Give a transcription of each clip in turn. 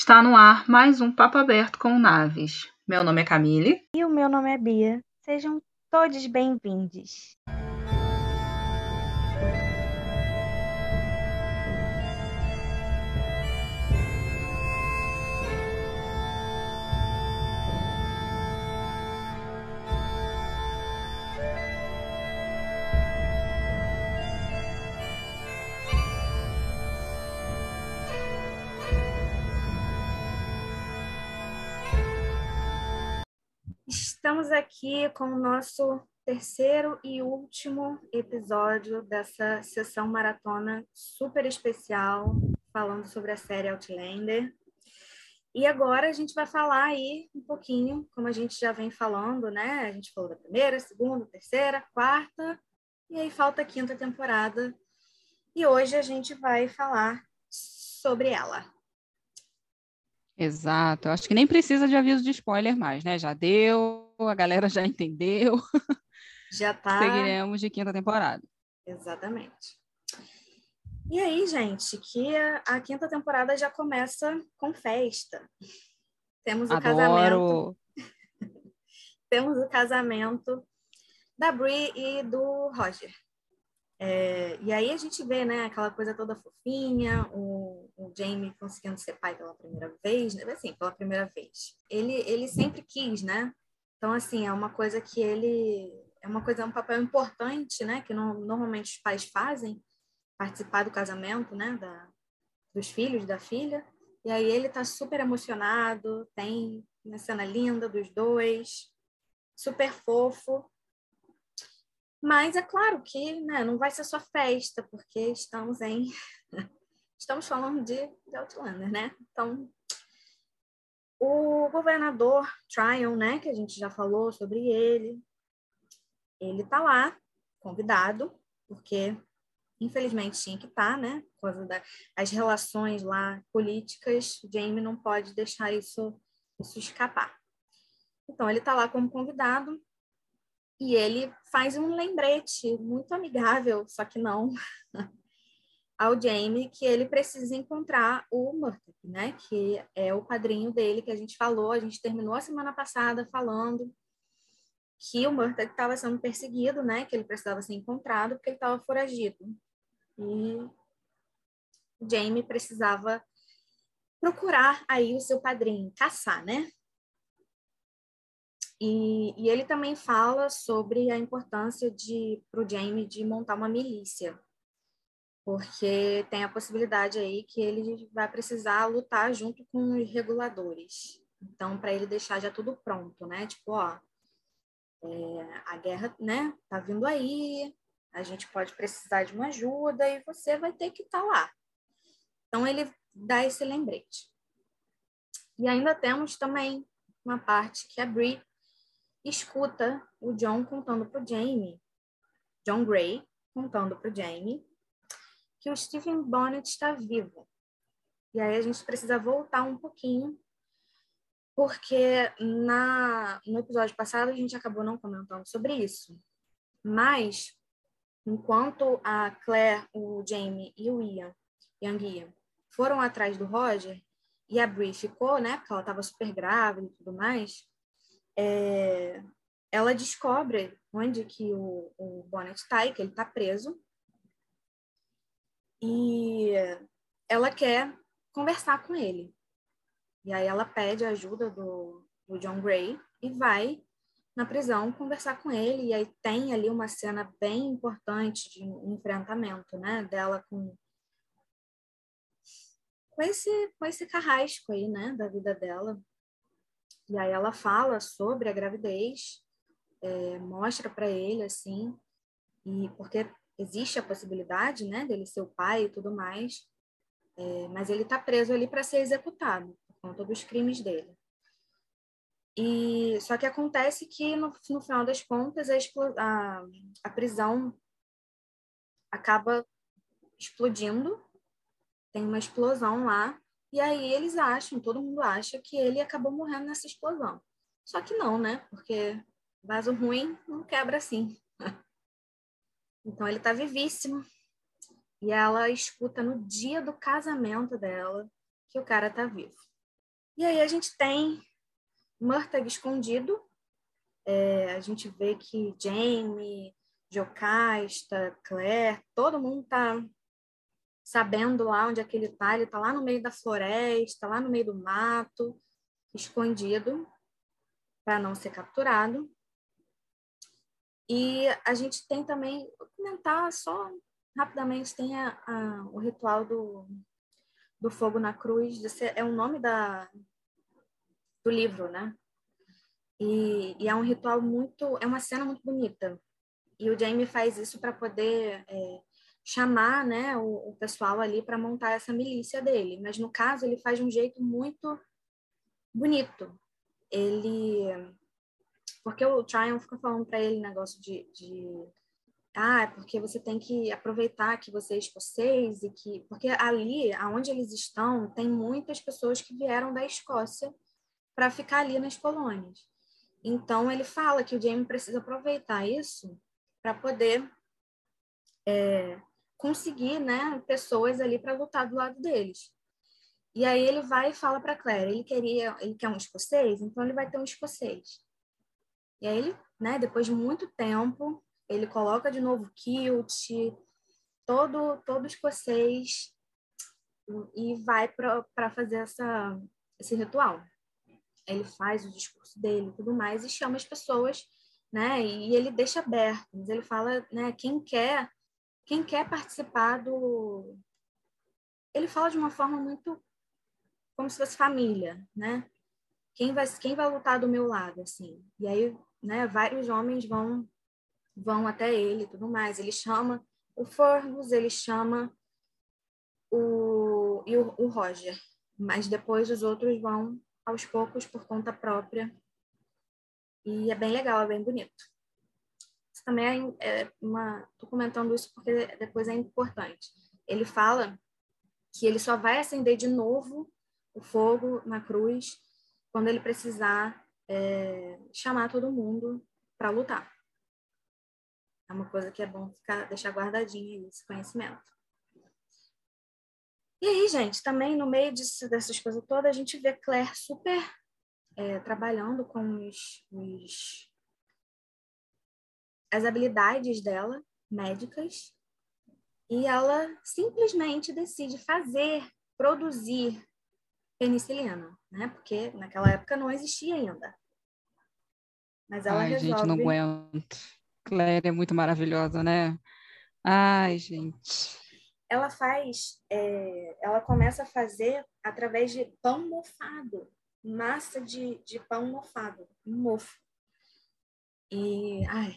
Está no ar mais um Papo Aberto com Naves. Meu nome é Camille. E o meu nome é Bia. Sejam todos bem-vindos. Estamos aqui com o nosso terceiro e último episódio dessa sessão maratona super especial, falando sobre a série Outlander. E agora a gente vai falar aí um pouquinho, como a gente já vem falando, né? A gente falou da primeira, segunda, terceira, quarta, e aí falta a quinta temporada. E hoje a gente vai falar sobre ela. Exato. Acho que nem precisa de aviso de spoiler mais, né? Já deu, a galera já entendeu. Já tá. Seguiremos de quinta temporada. Exatamente. E aí, gente, que a, a quinta temporada já começa com festa. Temos o Adoro. casamento. Temos o casamento da Brie e do Roger. É, e aí a gente vê, né, aquela coisa toda fofinha, o, o Jamie conseguindo ser pai pela primeira vez, né? assim, pela primeira vez. Ele, ele sempre quis, né? Então, assim, é uma coisa que ele... É uma coisa, é um papel importante, né? Que no, normalmente os pais fazem, participar do casamento, né? Da, dos filhos, da filha. E aí ele tá super emocionado, tem uma cena linda dos dois, super fofo. Mas é claro que né, não vai ser só festa, porque estamos em. estamos falando de, de Outlander, né? Então, o governador Tryon, né, que a gente já falou sobre ele, ele tá lá, convidado, porque infelizmente tinha que estar, tá, né, por causa das relações lá políticas, Jamie não pode deixar isso, isso escapar. Então, ele está lá como convidado, e ele faz um lembrete muito amigável, só que não, ao Jamie que ele precisa encontrar o Murdoch, né? Que é o padrinho dele que a gente falou. A gente terminou a semana passada falando que o Murdoch estava sendo perseguido, né? Que ele precisava ser encontrado porque ele estava foragido. E Jamie precisava procurar aí o seu padrinho, caçar, né? E, e ele também fala sobre a importância de para o Jamie de montar uma milícia, porque tem a possibilidade aí que ele vai precisar lutar junto com os reguladores. Então, para ele deixar já tudo pronto, né? Tipo, ó, é, a guerra, né? Tá vindo aí, a gente pode precisar de uma ajuda e você vai ter que estar tá lá. Então, ele dá esse lembrete. E ainda temos também uma parte que a Brie escuta o John contando para o Jamie, John Gray contando para o Jamie, que o Stephen Bonnet está vivo. E aí a gente precisa voltar um pouquinho, porque na, no episódio passado a gente acabou não comentando sobre isso. Mas, enquanto a Claire, o Jamie e o Ian, Young Ian, foram atrás do Roger, e a Brie ficou, né, porque ela estava super grávida e tudo mais, é, ela descobre onde que o, o Bonnet está e que ele está preso. E ela quer conversar com ele. E aí ela pede a ajuda do, do John Gray e vai na prisão conversar com ele. E aí tem ali uma cena bem importante de enfrentamento, né? Dela com com esse, com esse carrasco aí, né, da vida dela. E aí ela fala sobre a gravidez, é, mostra para ele assim, e porque existe a possibilidade, né, dele ser o pai e tudo mais, é, mas ele está preso ali para ser executado por conta dos crimes dele. E só que acontece que no, no final das contas a, a, a prisão acaba explodindo, tem uma explosão lá e aí eles acham, todo mundo acha que ele acabou morrendo nessa explosão. Só que não, né? Porque vaso ruim não quebra assim. Então ele tá vivíssimo. E ela escuta no dia do casamento dela que o cara tá vivo. E aí a gente tem Murtag escondido. É, a gente vê que Jamie, Jocasta, Claire, todo mundo tá sabendo lá onde é que ele tá. Ele tá lá no meio da floresta, lá no meio do mato, escondido, para não ser capturado. E a gente tem também, vou comentar só rapidamente, tem a, a, o ritual do, do fogo na cruz, é o nome da, do livro, né? E, e, é um ritual muito, é uma cena muito bonita. E o Jamie faz isso para poder é, chamar, né, o, o pessoal ali para montar essa milícia dele. Mas no caso ele faz de um jeito muito bonito. Ele porque o Tryon fica falando para ele negócio de, de ah, é porque você tem que aproveitar que você é escocês e que porque ali, aonde eles estão, tem muitas pessoas que vieram da Escócia para ficar ali nas colônias. Então ele fala que o Jamie precisa aproveitar isso para poder é, conseguir, né, pessoas ali para lutar do lado deles. E aí ele vai e fala para Claire, ele queria, ele quer um escocês, então ele vai ter um escocês. E aí ele, né, depois de muito tempo, ele coloca de novo kilt, todo todo escocês e vai para fazer essa esse ritual. Ele faz o discurso dele e tudo mais e chama as pessoas, né? E ele deixa aberto, mas ele fala, né, quem quer quem quer participar do ele fala de uma forma muito como se fosse família, né? Quem vai quem vai lutar do meu lado assim? E aí né, vários homens vão vão até ele tudo mais. Ele chama o Fergus, ele chama o, e o, o Roger, mas depois os outros vão aos poucos por conta própria. E é bem legal, é bem bonito. Isso também é, é uma. Estou comentando isso porque depois é importante. Ele fala que ele só vai acender de novo o fogo na cruz quando ele precisar é, chamar todo mundo para lutar. É uma coisa que é bom ficar, deixar guardadinho esse conhecimento. E aí, gente, também no meio disso, dessas coisas todas, a gente vê Claire super é, trabalhando com os, os, as habilidades dela, médicas, e ela simplesmente decide fazer, produzir penicilina, né? Porque naquela época não existia ainda. Mas ela Ai, resolve... gente, não aguento. Claire é muito maravilhosa, né? Ai, gente. Ela faz, é, ela começa a fazer através de pão mofado, massa de, de pão mofado, mofo. E, ai,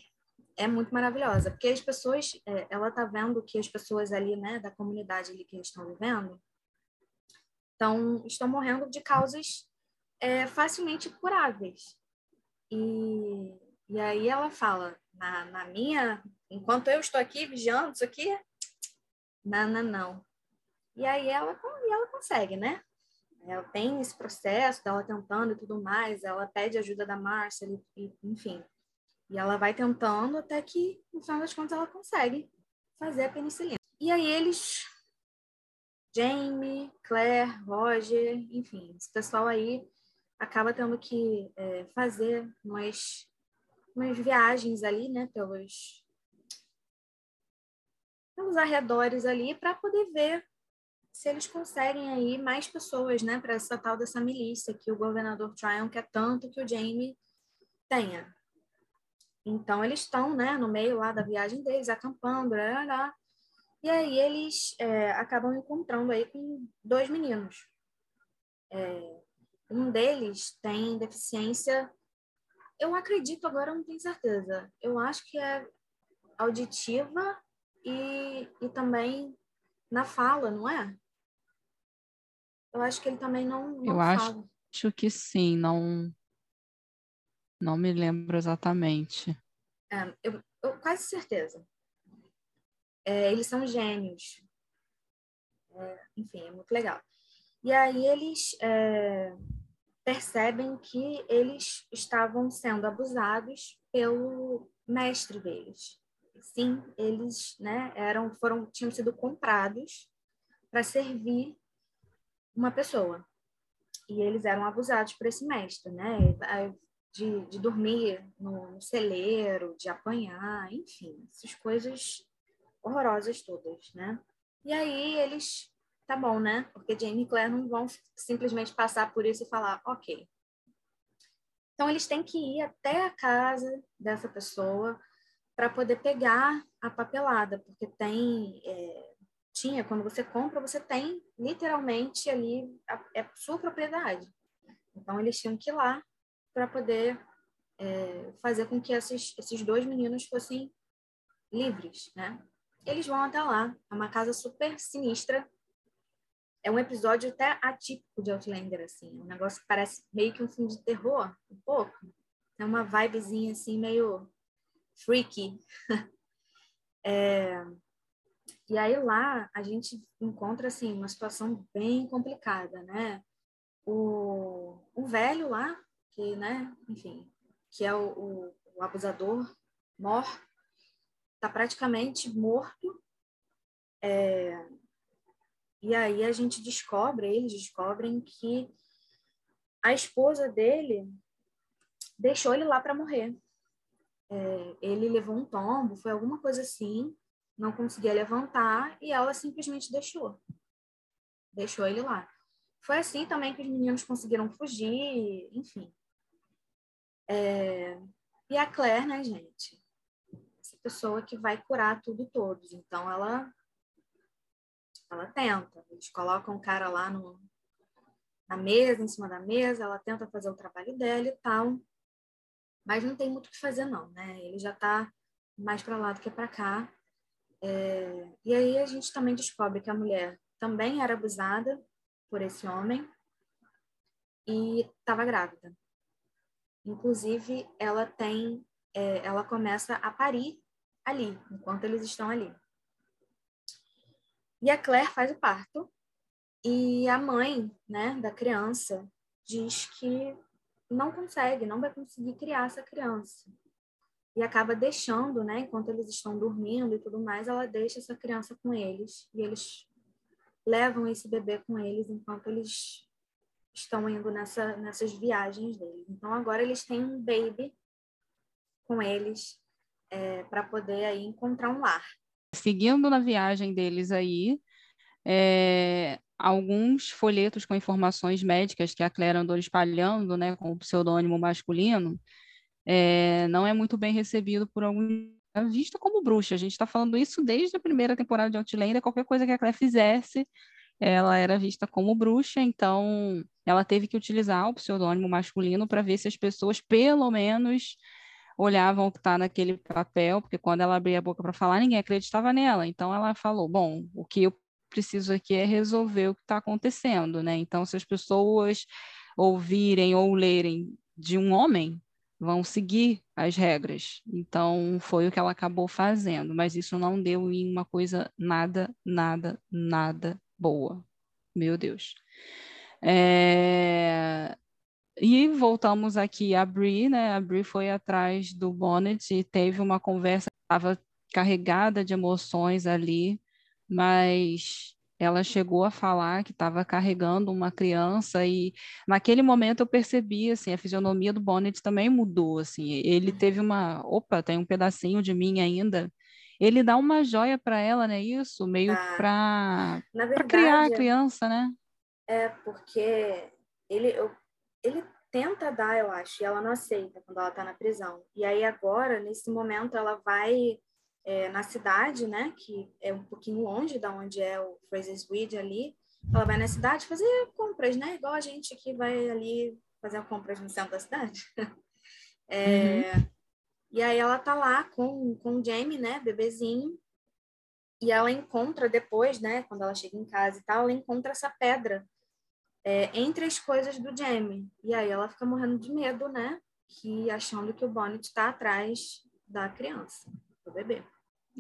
é muito maravilhosa, porque as pessoas, é, ela tá vendo que as pessoas ali, né, da comunidade ali que eles estão vivendo, estão, estão morrendo de causas é, facilmente curáveis. E, e aí ela fala, na, na minha, enquanto eu estou aqui vigiando isso aqui, não, não, não. E aí ela, e ela consegue, né? Ela tem esse processo dela tentando e tudo mais, ela pede ajuda da Márcia, enfim. E ela vai tentando até que, no final das contas, ela consegue fazer a penicilina. E aí eles, Jamie, Claire, Roger, enfim, esse pessoal aí acaba tendo que é, fazer umas, umas viagens ali, né, pelos, pelos arredores ali, para poder ver se eles conseguem aí mais pessoas, né, para essa tal dessa milícia que o governador Tryon quer tanto que o Jamie tenha. Então eles estão, né, no meio lá da viagem deles, acampando, lá, lá, e aí eles é, acabam encontrando aí com dois meninos. É, um deles tem deficiência, eu acredito, agora eu não tenho certeza. Eu acho que é auditiva e, e também na fala, não é? Eu acho que ele também não, não eu fala. acho que sim, não não me lembro exatamente. É, eu, eu quase certeza. É, eles são gênios. É, enfim, é muito legal. E aí eles é, percebem que eles estavam sendo abusados pelo mestre deles. Sim, eles né, eram, foram, tinham sido comprados para servir uma pessoa. e eles eram abusados por esse mestre, né? De, de dormir no, no celeiro, de apanhar, enfim, essas coisas horrorosas todas, né? E aí eles, tá bom, né? Porque Jamie e Claire não vão simplesmente passar por isso e falar, ok. Então eles têm que ir até a casa dessa pessoa para poder pegar a papelada, porque tem é, tinha quando você compra você tem literalmente ali a, é sua propriedade. Então eles tinham que ir lá para poder é, fazer com que esses, esses dois meninos fossem livres, né? Eles vão até lá, é uma casa super sinistra. É um episódio até atípico de Outlander, assim. Um negócio que parece meio que um filme de terror, um pouco. É uma vibezinha, assim, meio freaky. é... E aí lá a gente encontra, assim, uma situação bem complicada, né? O, o velho lá, que, né, enfim, que é o, o, o abusador, mor, está praticamente morto. É, e aí a gente descobre, eles descobrem que a esposa dele deixou ele lá para morrer. É, ele levou um tombo, foi alguma coisa assim, não conseguia levantar e ela simplesmente deixou. Deixou ele lá. Foi assim também que os meninos conseguiram fugir, enfim. É, e a Claire, né, gente? pessoa que vai curar tudo todos. Então, ela, ela tenta. Eles colocam o cara lá no, na mesa, em cima da mesa, ela tenta fazer o trabalho dela e tal. Mas não tem muito o que fazer, não, né? Ele já está mais para lá do que para cá. É, e aí a gente também descobre que a mulher também era abusada por esse homem e estava grávida. Inclusive, ela tem, é, ela começa a parir ali, enquanto eles estão ali. E a Claire faz o parto e a mãe, né, da criança diz que não consegue, não vai conseguir criar essa criança. E acaba deixando, né, enquanto eles estão dormindo e tudo mais, ela deixa essa criança com eles e eles levam esse bebê com eles enquanto eles estão indo nessa, nessas viagens deles. Então agora eles têm um baby com eles é, para poder aí encontrar um lar. Seguindo na viagem deles aí, é, alguns folhetos com informações médicas que a Claire andou espalhando, né, com o pseudônimo masculino, é, não é muito bem recebido por alguns é vista como bruxa. A gente está falando isso desde a primeira temporada de Outlander. Qualquer coisa que a Claire fizesse, ela era vista como bruxa. Então, ela teve que utilizar o pseudônimo masculino para ver se as pessoas, pelo menos, olhavam o que está naquele papel, porque quando ela abria a boca para falar, ninguém acreditava nela. Então ela falou: bom, o que eu preciso aqui é resolver o que está acontecendo, né? Então, se as pessoas ouvirem ou lerem de um homem, vão seguir as regras. Então, foi o que ela acabou fazendo, mas isso não deu em uma coisa nada, nada, nada boa. Meu Deus. É... E voltamos aqui a Brie, né? A Brie foi atrás do Bonnet e teve uma conversa, estava carregada de emoções ali, mas ela chegou a falar que estava carregando uma criança e naquele momento eu percebi assim a fisionomia do Bonnet também mudou assim. Ele teve uma opa tem um pedacinho de mim ainda. Ele dá uma joia para ela né? Isso meio ah, para criar a criança né? é porque ele eu ele tenta dar, eu acho, e ela não aceita quando ela está na prisão. E aí agora, nesse momento, ela vai é, na cidade, né, que é um pouquinho longe da onde é o Fraser's Ridge ali, ela vai na cidade fazer compras, né, igual a gente que vai ali fazer compras no centro da cidade. é, uhum. E aí ela tá lá com, com o Jamie, né, bebezinho, e ela encontra depois, né, quando ela chega em casa e tal, ela encontra essa pedra é, entre as coisas do Jamie. E aí ela fica morrendo de medo, né? Que achando que o Bonnet está atrás da criança, do bebê.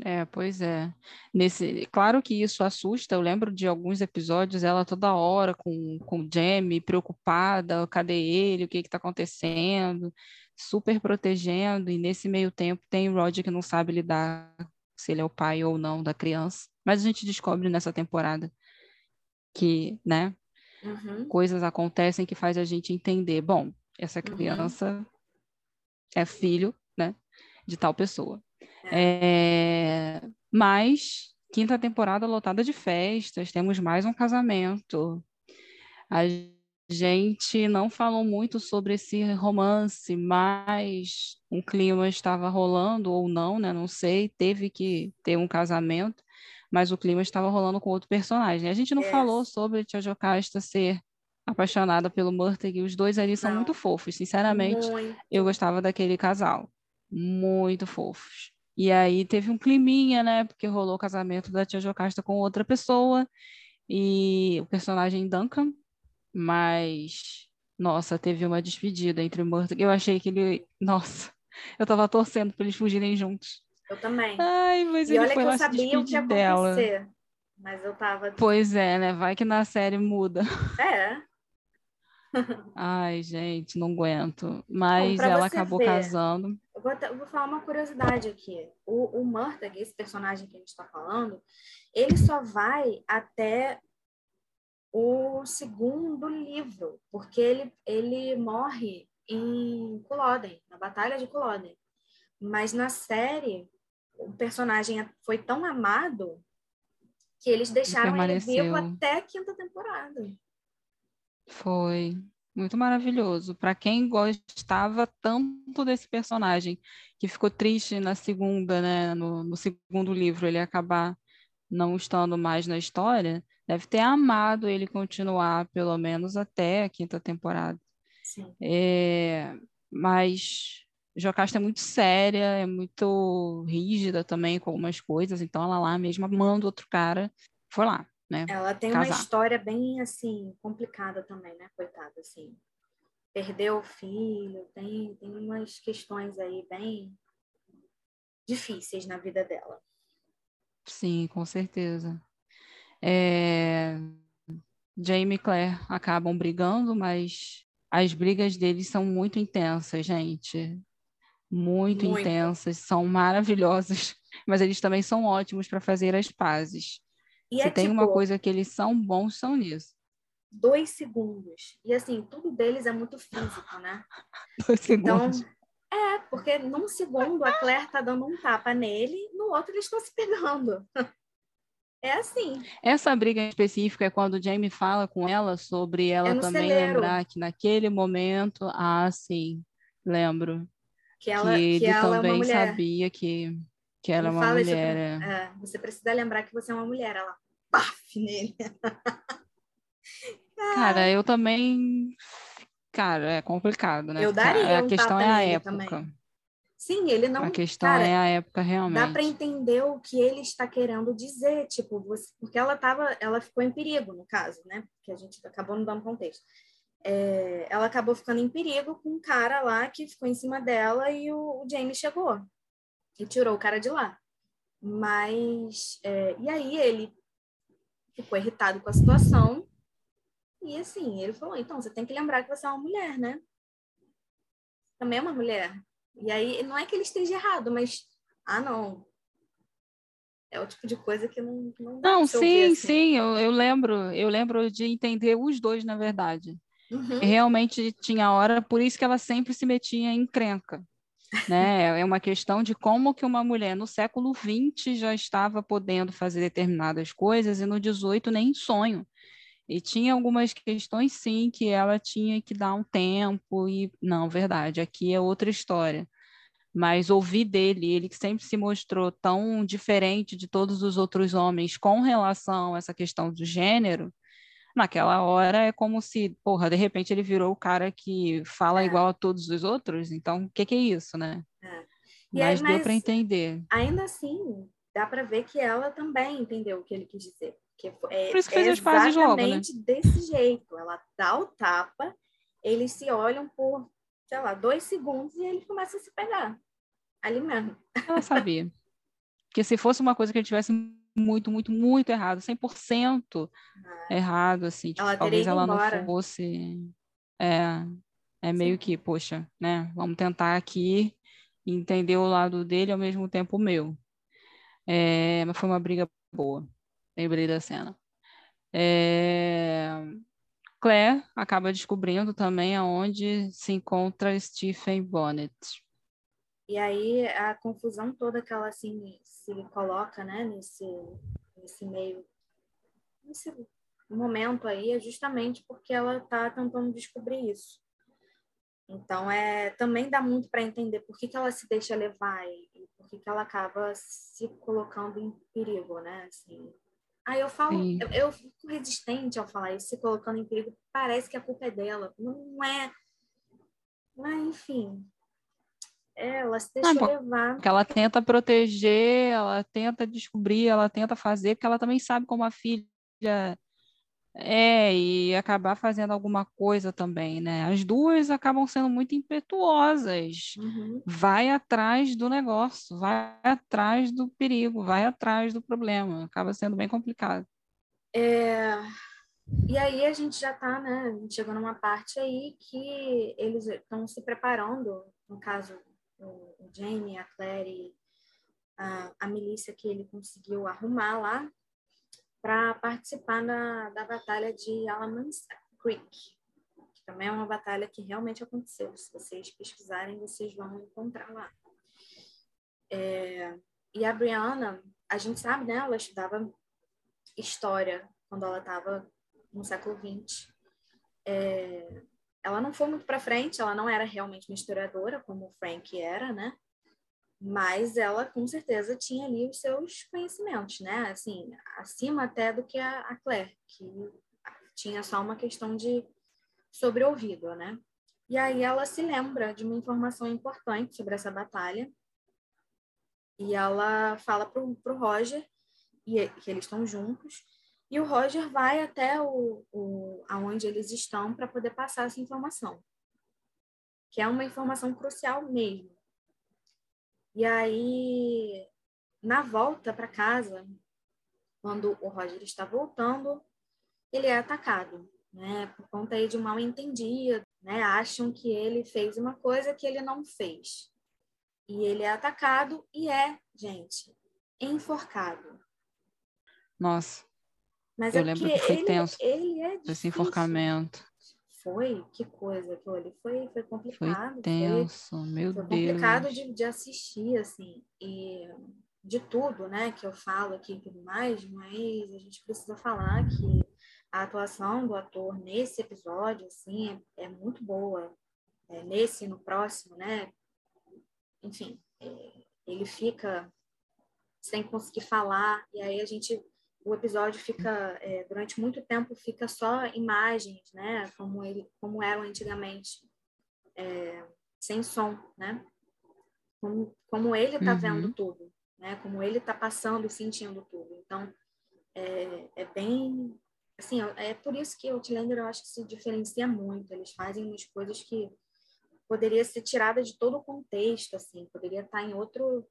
É, pois é. Nesse, claro que isso assusta. Eu lembro de alguns episódios, ela toda hora com, com o Jamie, preocupada, cadê ele, o que está acontecendo, super protegendo, e nesse meio tempo tem o Roger que não sabe lidar se ele é o pai ou não da criança. Mas a gente descobre nessa temporada que, né, Uhum. Coisas acontecem que faz a gente entender, bom, essa Uhum. criança é filho, né, de tal pessoa. É. É, Mas, quinta temporada lotada de festas, temos mais um casamento. A gente não falou muito sobre esse romance, mas um clima estava rolando ou não, né? Não sei, teve que ter um casamento, mas o clima estava rolando com outro personagem. A gente não É. falou sobre Tia Jocasta ser apaixonada pelo Murtag, os dois ali são Não. muito fofos, sinceramente. Muito. Eu gostava daquele casal. Muito fofos. E aí teve um climinha, né? Porque rolou o casamento da tia Jocasta com outra pessoa. E o personagem Duncan. Mas, nossa, teve uma despedida entre o Murtag. Eu achei que ele. Nossa, eu tava torcendo para eles fugirem juntos. Eu também. Ai, mas e ele olha foi que eu sabia o que ia dela. acontecer. Mas eu tava. Pois é, né? Vai que na série muda. É. Ai, gente, não aguento. Mas pra ela acabou ver. casando. Eu vou, até- eu vou falar uma curiosidade aqui. O, o Murtagh, esse personagem que a gente está falando, ele só vai até o segundo livro, porque ele, ele morre em Culloden, na Batalha de Culloden. Mas na série, o personagem foi tão amado que eles deixaram ele vivo até a quinta temporada. Foi muito maravilhoso. Para quem gostava tanto desse personagem, que ficou triste na segunda, né, no, no segundo livro, ele acabar não estando mais na história, deve ter amado ele continuar, pelo menos até a quinta temporada. Sim. É, mas Jocasta é muito séria, é muito rígida também com algumas coisas, então ela lá mesma manda outro cara, foi lá, né? Ela tem uma casar. história bem assim complicada também, né, coitada, assim. Perdeu o filho, tem tem umas questões aí bem difíceis na vida dela. Sim, com certeza. É, Jamie e Claire acabam brigando, mas as brigas deles são muito intensas, gente. Muito, Muito. intensas, são maravilhosas, mas eles também são ótimos para fazer as pazes. E Se é tem tipo uma coisa que eles são bons, são nisso. dois segundos. E assim, tudo deles é muito físico, né? Dois Então, segundos. é, porque num segundo a Claire tá dando um tapa nele, no outro eles estão se pegando. É assim. Essa briga em específico é quando o Jamie fala com ela sobre ela É também celeiro. lembrar que naquele momento, ah, sim, lembro. Que ela, que ele que ela é uma também mulher. sabia que, que ela é Ele uma isso mulher. é. é, você precisa lembrar que você é uma mulher. Ela paf nele. Cara, eu também. Cara, é complicado, né? Eu Porque daria a um questão tapa é a época. também. Sim, ele não. A questão cara, é a época Dá realmente. para entender o que ele está querendo dizer, tipo, você, porque ela tava, ela ficou em perigo no caso, né? Que a gente acabou não dando contexto. É, ela acabou ficando em perigo com um cara lá que ficou em cima dela e o, o Jamie chegou e tirou o cara de lá. Mas é, e aí ele ficou irritado com a situação e assim ele falou, então você tem que lembrar que você é uma mulher, né? Também é uma mulher. E aí, não é que ele esteja errado, mas, ah, não. É o tipo de coisa que não, não Não, sim, assim. sim, eu, eu lembro, eu lembro de entender os dois, na verdade. Uhum. Realmente tinha hora, por isso que ela sempre se metia em encrenca. Né? É uma questão de como que uma mulher no século XX já estava podendo fazer determinadas coisas e no XVIII nem em sonho. E tinha algumas questões, sim, que ela tinha que dar um tempo e... Não, verdade, aqui é outra história. Mas ouvir dele, ele que sempre se mostrou tão diferente de todos os outros homens com relação a essa questão do gênero, naquela hora é como se, porra, de repente ele virou o cara que fala É. igual a todos os outros, então o que, que é isso, né? É. E aí, Mas deu mas- para entender. Ainda assim, dá para ver que ela também entendeu o que ele quis dizer. Que é, Por isso que é fez as pazes logo, né? desse jeito. Ela dá o tapa, eles se olham por, sei lá, dois segundos e eles começam a se pegar. Ali mesmo. Ela sabia. Porque se fosse uma coisa que ele tivesse muito, muito, muito errado, 100% errado, assim, tipo, Ela talvez ela não embora. fosse. É, é meio Sim. que, poxa, né? Vamos tentar aqui entender o lado dele ao mesmo tempo o meu. É, mas foi uma briga boa. Lembrei da cena. É, Claire acaba descobrindo também aonde se encontra Stephen Bonnet. E aí a confusão toda que ela assim, se coloca né, nesse, nesse meio, nesse momento aí, é justamente porque ela está tentando descobrir isso. Então, é, também dá muito para entender por que, que ela se deixa levar e, e por que, que ela acaba se colocando em perigo, né? Assim, Aí eu falo, eu, eu, fico resistente ao falar isso, se colocando em perigo, parece que a culpa é dela. Não é. Mas, enfim. É, ela se deixa não, levar. Porque ela tenta proteger, ela tenta descobrir, ela tenta fazer, porque ela também sabe como a filha é, e acabar fazendo alguma coisa também, né? As duas acabam sendo muito impetuosas. Uhum. Vai atrás do negócio, vai atrás do perigo, vai atrás do problema. Acaba sendo bem complicado. É... E aí a gente já está, né? Chegando numa parte aí que eles estão se preparando, no caso, o Jamie, a Claire, a, a milícia que ele conseguiu arrumar lá, para participar da, da batalha de Alamance Creek, que também é uma batalha que realmente aconteceu. Se vocês pesquisarem, vocês vão encontrar lá. É, e a Brianna, a gente sabe, né? Ela estudava história quando ela estava no século XX. É, ela não foi muito para frente, ela não era realmente uma historiadora, como o Frank era, né? mas ela com certeza tinha ali os seus conhecimentos, né? Assim, acima até do que a, a Claire, que tinha só uma questão de sobre ouvido, né? E aí ela se lembra de uma informação importante sobre essa batalha e ela fala para o Roger e que eles estão juntos e o Roger vai até o, o aonde eles estão para poder passar essa informação, que é uma informação crucial mesmo e aí, na volta para casa, quando o Roger está voltando, ele é atacado, né? Por conta aí de um mal entendido, né? Acham que ele fez uma coisa que ele não fez. E ele é atacado e é, gente, enforcado. Nossa. Mas eu é lembro que foi ele, tenso ele é esse enforcamento foi, que coisa, aquilo ali foi, foi complicado. Foi tenso, foi, meu foi Deus. complicado de, de assistir, assim, e de tudo, né, que eu falo aqui e tudo mais, mas a gente precisa falar que a atuação do ator nesse episódio, assim, é, é muito boa. É, nesse e no próximo, né, enfim, é, ele fica sem conseguir falar, e aí a gente o episódio fica é, durante muito tempo fica só imagens, né, como ele, como eram antigamente, é, sem som, né, como, como ele está uhum. vendo tudo, né, como ele está passando e sentindo tudo. Então é, é, bem, assim, é por isso que o Outlander eu acho que se diferencia muito. Eles fazem umas coisas que poderia ser tirada de todo o contexto, assim, poderia estar tá em outro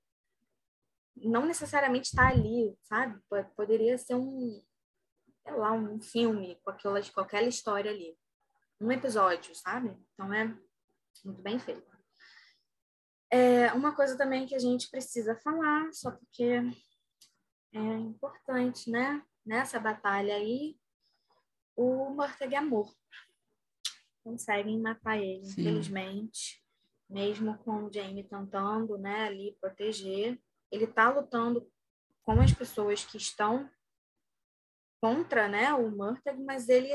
não necessariamente está ali, sabe? Poderia ser um, sei lá, um filme com aquela, aquela história ali. Um episódio, sabe? Então é muito bem feito. É uma coisa também que a gente precisa falar, só porque é importante, né? Nessa batalha aí, o Morteg é morto. Conseguem matar ele, Sim. infelizmente. Mesmo com o Jamie tentando, né, ali proteger ele está lutando com as pessoas que estão contra né, o Murtag, mas ele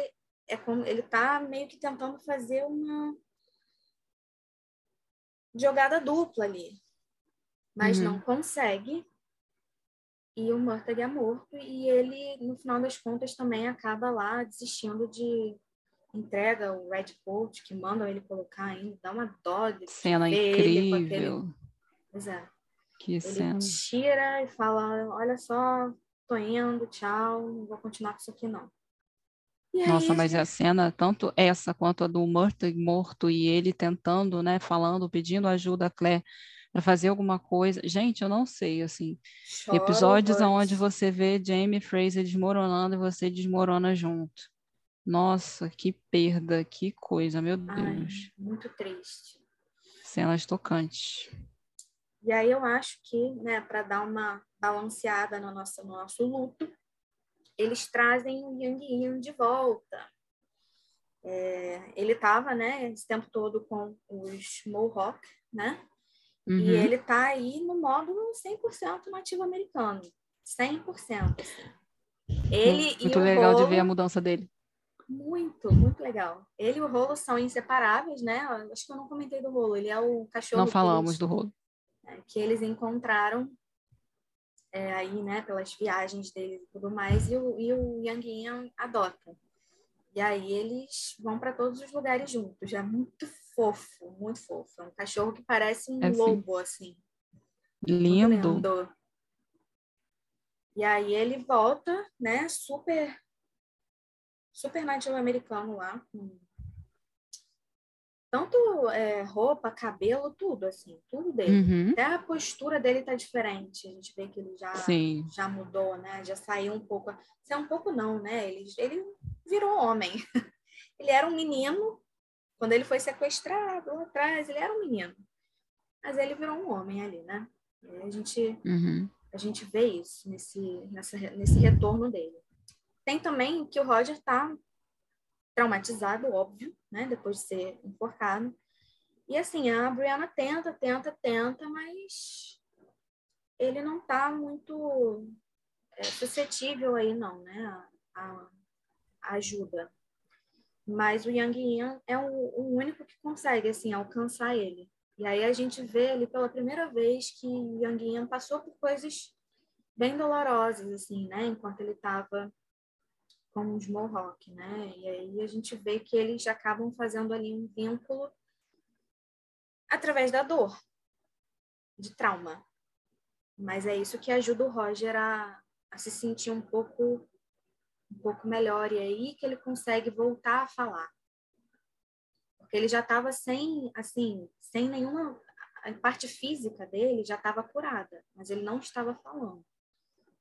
é como ele está meio que tentando fazer uma jogada dupla ali, mas uhum. não consegue. E o Murtag é morto e ele, no final das contas, também acaba lá desistindo de entrega o Red Coat, que mandam ele colocar ainda, dá uma dó de Cena incrível. Aquele... É. Que ele cena. tira e fala: Olha só, tô indo, tchau, não vou continuar com isso aqui não. E Nossa, aí, mas gente... a cena, tanto essa quanto a do Murtag morto e ele tentando, né, falando, pedindo ajuda a Claire para fazer alguma coisa. Gente, eu não sei, assim, Choro, episódios onde você vê Jamie Fraser desmoronando e você desmorona junto. Nossa, que perda, que coisa, meu Deus. Ai, muito triste. Cenas tocantes. E aí eu acho que, né, para dar uma balanceada no nosso, no nosso luto, eles trazem o Yang Yin de volta. É, ele estava, né, esse tempo todo com os Mohawk, né? Uhum. E ele tá aí no modo 100% nativo americano. 100%. Assim. Ele muito e legal Rolo, de ver a mudança dele. Muito, muito legal. Ele e o Rolo são inseparáveis, né? Acho que eu não comentei do Rolo. Ele é o cachorro Não falamos do rolo. Que eles encontraram é, aí, né? Pelas viagens deles e tudo mais. E o, e o Yang adota. E aí eles vão para todos os lugares juntos. É muito fofo, muito fofo. É um cachorro que parece um É, sim. lobo, assim. Lindo. lindo. E aí ele volta, né? Super, super nativo americano lá. com Tanto é, roupa, cabelo, tudo, assim. Tudo dele. Uhum. Até a postura dele tá diferente. A gente vê que ele já, Sim. já mudou, né? Já saiu um pouco. Se é um pouco não, né? Ele, ele virou homem. Ele era um menino. Quando ele foi sequestrado lá atrás, ele era um menino. Mas ele virou um homem ali, né? E a gente Uhum. a gente vê isso nesse, nessa, nesse retorno dele. Tem também que o Roger está traumatizado, óbvio, né? Depois de ser enforcado. E assim, a Brianna tenta, tenta, tenta, mas ele não está muito é, suscetível aí, não, né? A, a- ajuda. Mas o Yang Yin é o, o único que consegue, assim, alcançar ele. E aí a gente vê ali pela primeira vez que o Yang Yin passou por coisas bem dolorosas, assim, né? Enquanto ele estava com os Mohawk, né? E aí a gente vê que eles acabam fazendo ali um vínculo através da dor, de trauma. Mas é isso que ajuda o Roger a, a se sentir um pouco um pouco melhor e é aí que ele consegue voltar a falar. Porque ele já estava sem, assim, sem nenhuma a parte física dele já estava curada, mas ele não estava falando.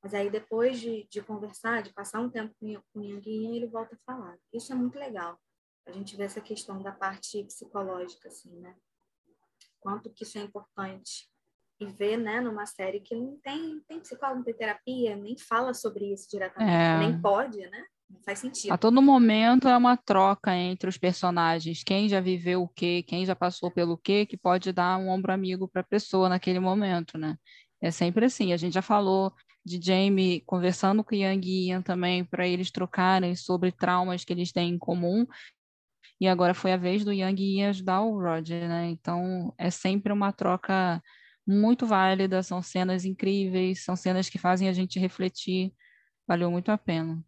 Mas aí depois de, de conversar, de passar um tempo com, o Yang Yin, ele volta a falar. Isso é muito legal. A gente vê essa questão da parte psicológica, assim, né? Quanto que isso é importante. E ver, né, numa série que não tem, tem psicólogo, não tem terapia, nem fala sobre isso diretamente, É. nem pode, né? Não faz sentido. A todo momento é uma troca entre os personagens. Quem já viveu o quê, quem já passou pelo quê, que pode dar um ombro amigo para a pessoa naquele momento, né? É sempre assim. A gente já falou de Jamie conversando com Yang e Ian também para eles trocarem sobre traumas que eles têm em comum. E agora foi a vez do Yang e Ian ajudar o Roger, né? Então é sempre uma troca muito válida, são cenas incríveis, são cenas que fazem a gente refletir. Valeu muito a pena.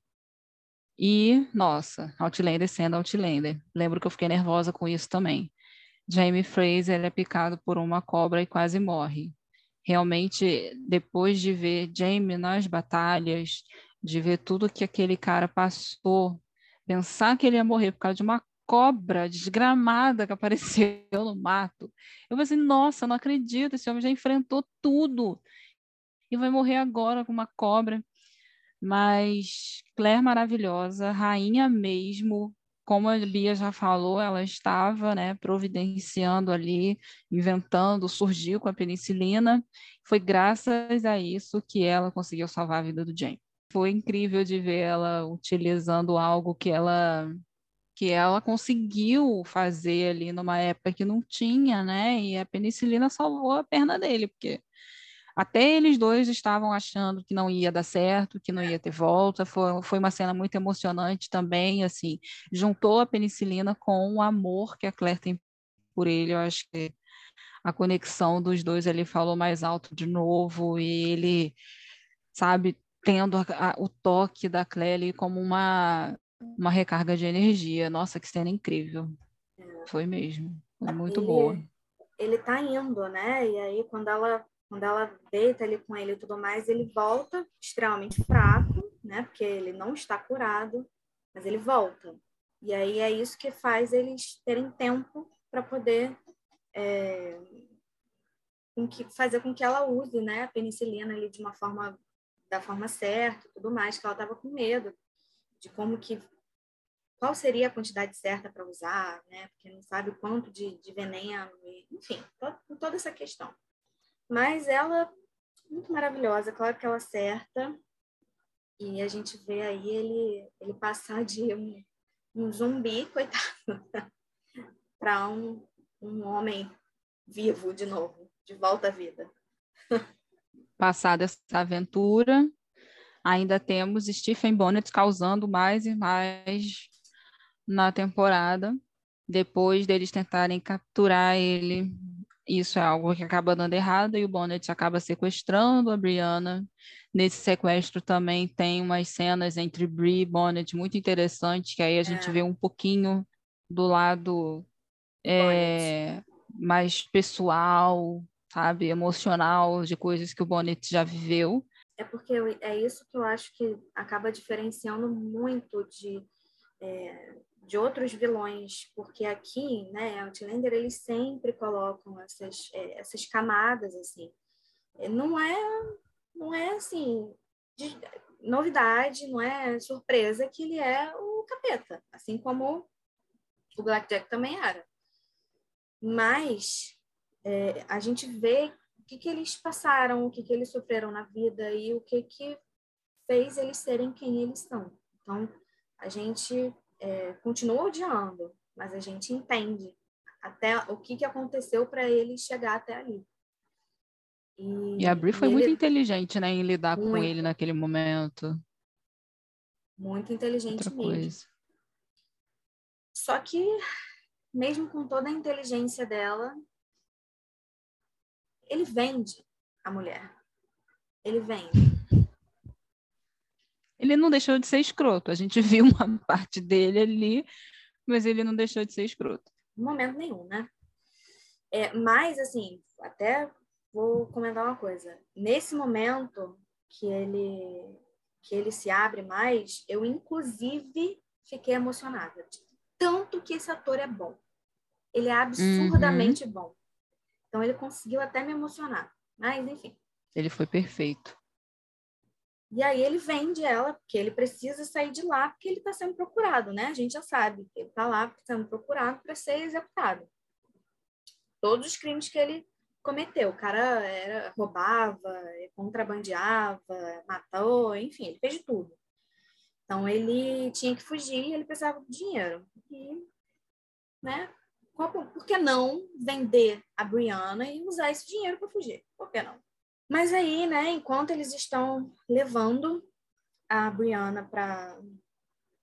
E, nossa, Outlander sendo Outlander. Lembro que eu fiquei nervosa com isso também. Jamie Fraser é picado por uma cobra e quase morre. Realmente, depois de ver Jamie nas batalhas, de ver tudo que aquele cara passou, pensar que ele ia morrer por causa de uma cobra desgramada que apareceu no mato. Eu falei assim, nossa, não acredito, esse homem já enfrentou tudo e vai morrer agora com uma cobra. Mas Claire maravilhosa, rainha mesmo, como a Bia já falou, ela estava, né, providenciando ali, inventando, surgiu com a penicilina. Foi graças a isso que ela conseguiu salvar a vida do James. Foi incrível de ver ela utilizando algo que ela que ela conseguiu fazer ali numa época que não tinha, né? E a penicilina salvou a perna dele, porque até eles dois estavam achando que não ia dar certo, que não ia ter volta. Foi, foi uma cena muito emocionante também, assim, juntou a penicilina com o amor que a Claire tem por ele. Eu acho que a conexão dos dois ali falou mais alto de novo e ele, sabe, tendo a, a, o toque da Claire ali como uma uma recarga de energia. Nossa, que cena incrível. Foi mesmo. Foi muito ele, boa. Ele tá indo, né? E aí, quando ela, quando ela deita ali com ele e tudo mais, ele volta extremamente fraco, né? Porque ele não está curado, mas ele volta. E aí é isso que faz eles terem tempo para poder é, fazer com que ela use, né? A penicilina ali de uma forma da forma certa, tudo mais, que ela estava com medo de como que qual seria a quantidade certa para usar, né? Porque não sabe o quanto de, de veneno, enfim, to, toda essa questão. Mas ela muito maravilhosa, claro que ela acerta e a gente vê aí ele ele passar de um, um zumbi, coitado, para um, um homem vivo de novo, de volta à vida. Passada essa aventura, ainda temos Stephen Bonnet causando mais e mais na temporada, depois deles tentarem capturar ele. Isso é algo que acaba dando errado e o Bonnet acaba sequestrando a Brianna. Nesse sequestro também tem umas cenas entre Brie e Bonnet muito interessantes, que aí a gente É. vê um pouquinho do lado é, mais pessoal, sabe, emocional, de coisas que o Bonnet já viveu. É porque eu- é isso que eu acho que acaba diferenciando muito de, é, de outros vilões, porque aqui, né, Outlander, eles sempre colocam essas, é, essas camadas, assim. É, Não é, não é assim, de- novidade, não é surpresa que ele é o capeta, assim como o Blackjack também era. Mas é, a gente vê o que, que eles passaram, o que, que eles sofreram na vida e o que, que fez eles serem quem eles são. Então, a gente é, continua odiando, mas a gente entende até o que, que aconteceu para ele chegar até ali. E a Brie foi e muito ele- inteligente, né, em lidar com Muito. ele naquele momento. muito inteligente Outra mesmo. coisa. Só que, mesmo com toda a inteligência dela, ele vende a mulher. Ele vende. Ele não deixou de ser escroto. A gente viu uma parte dele ali, mas ele não deixou de ser escroto. Em momento nenhum, né? É, mas, assim, até vou comentar uma coisa. Nesse momento que ele, que ele se abre mais, eu, inclusive, fiquei emocionada. de Tanto que esse ator é bom. Ele é absurdamente bom. Então, ele conseguiu até me emocionar. Mas, enfim. Ele foi perfeito. E aí ele vende ela, porque ele precisa sair de lá, porque ele está sendo procurado, né? A gente já sabe que ele está lá sendo procurado para ser executado. Todos os crimes que ele cometeu. O cara era, roubava, contrabandeava, matou, enfim, ele fez de tudo. Então ele tinha que fugir, ele precisava de dinheiro. E, né? Por que não vender a Brianna e usar esse dinheiro para fugir? Por que não? Mas aí, né, enquanto eles estão levando a Brianna para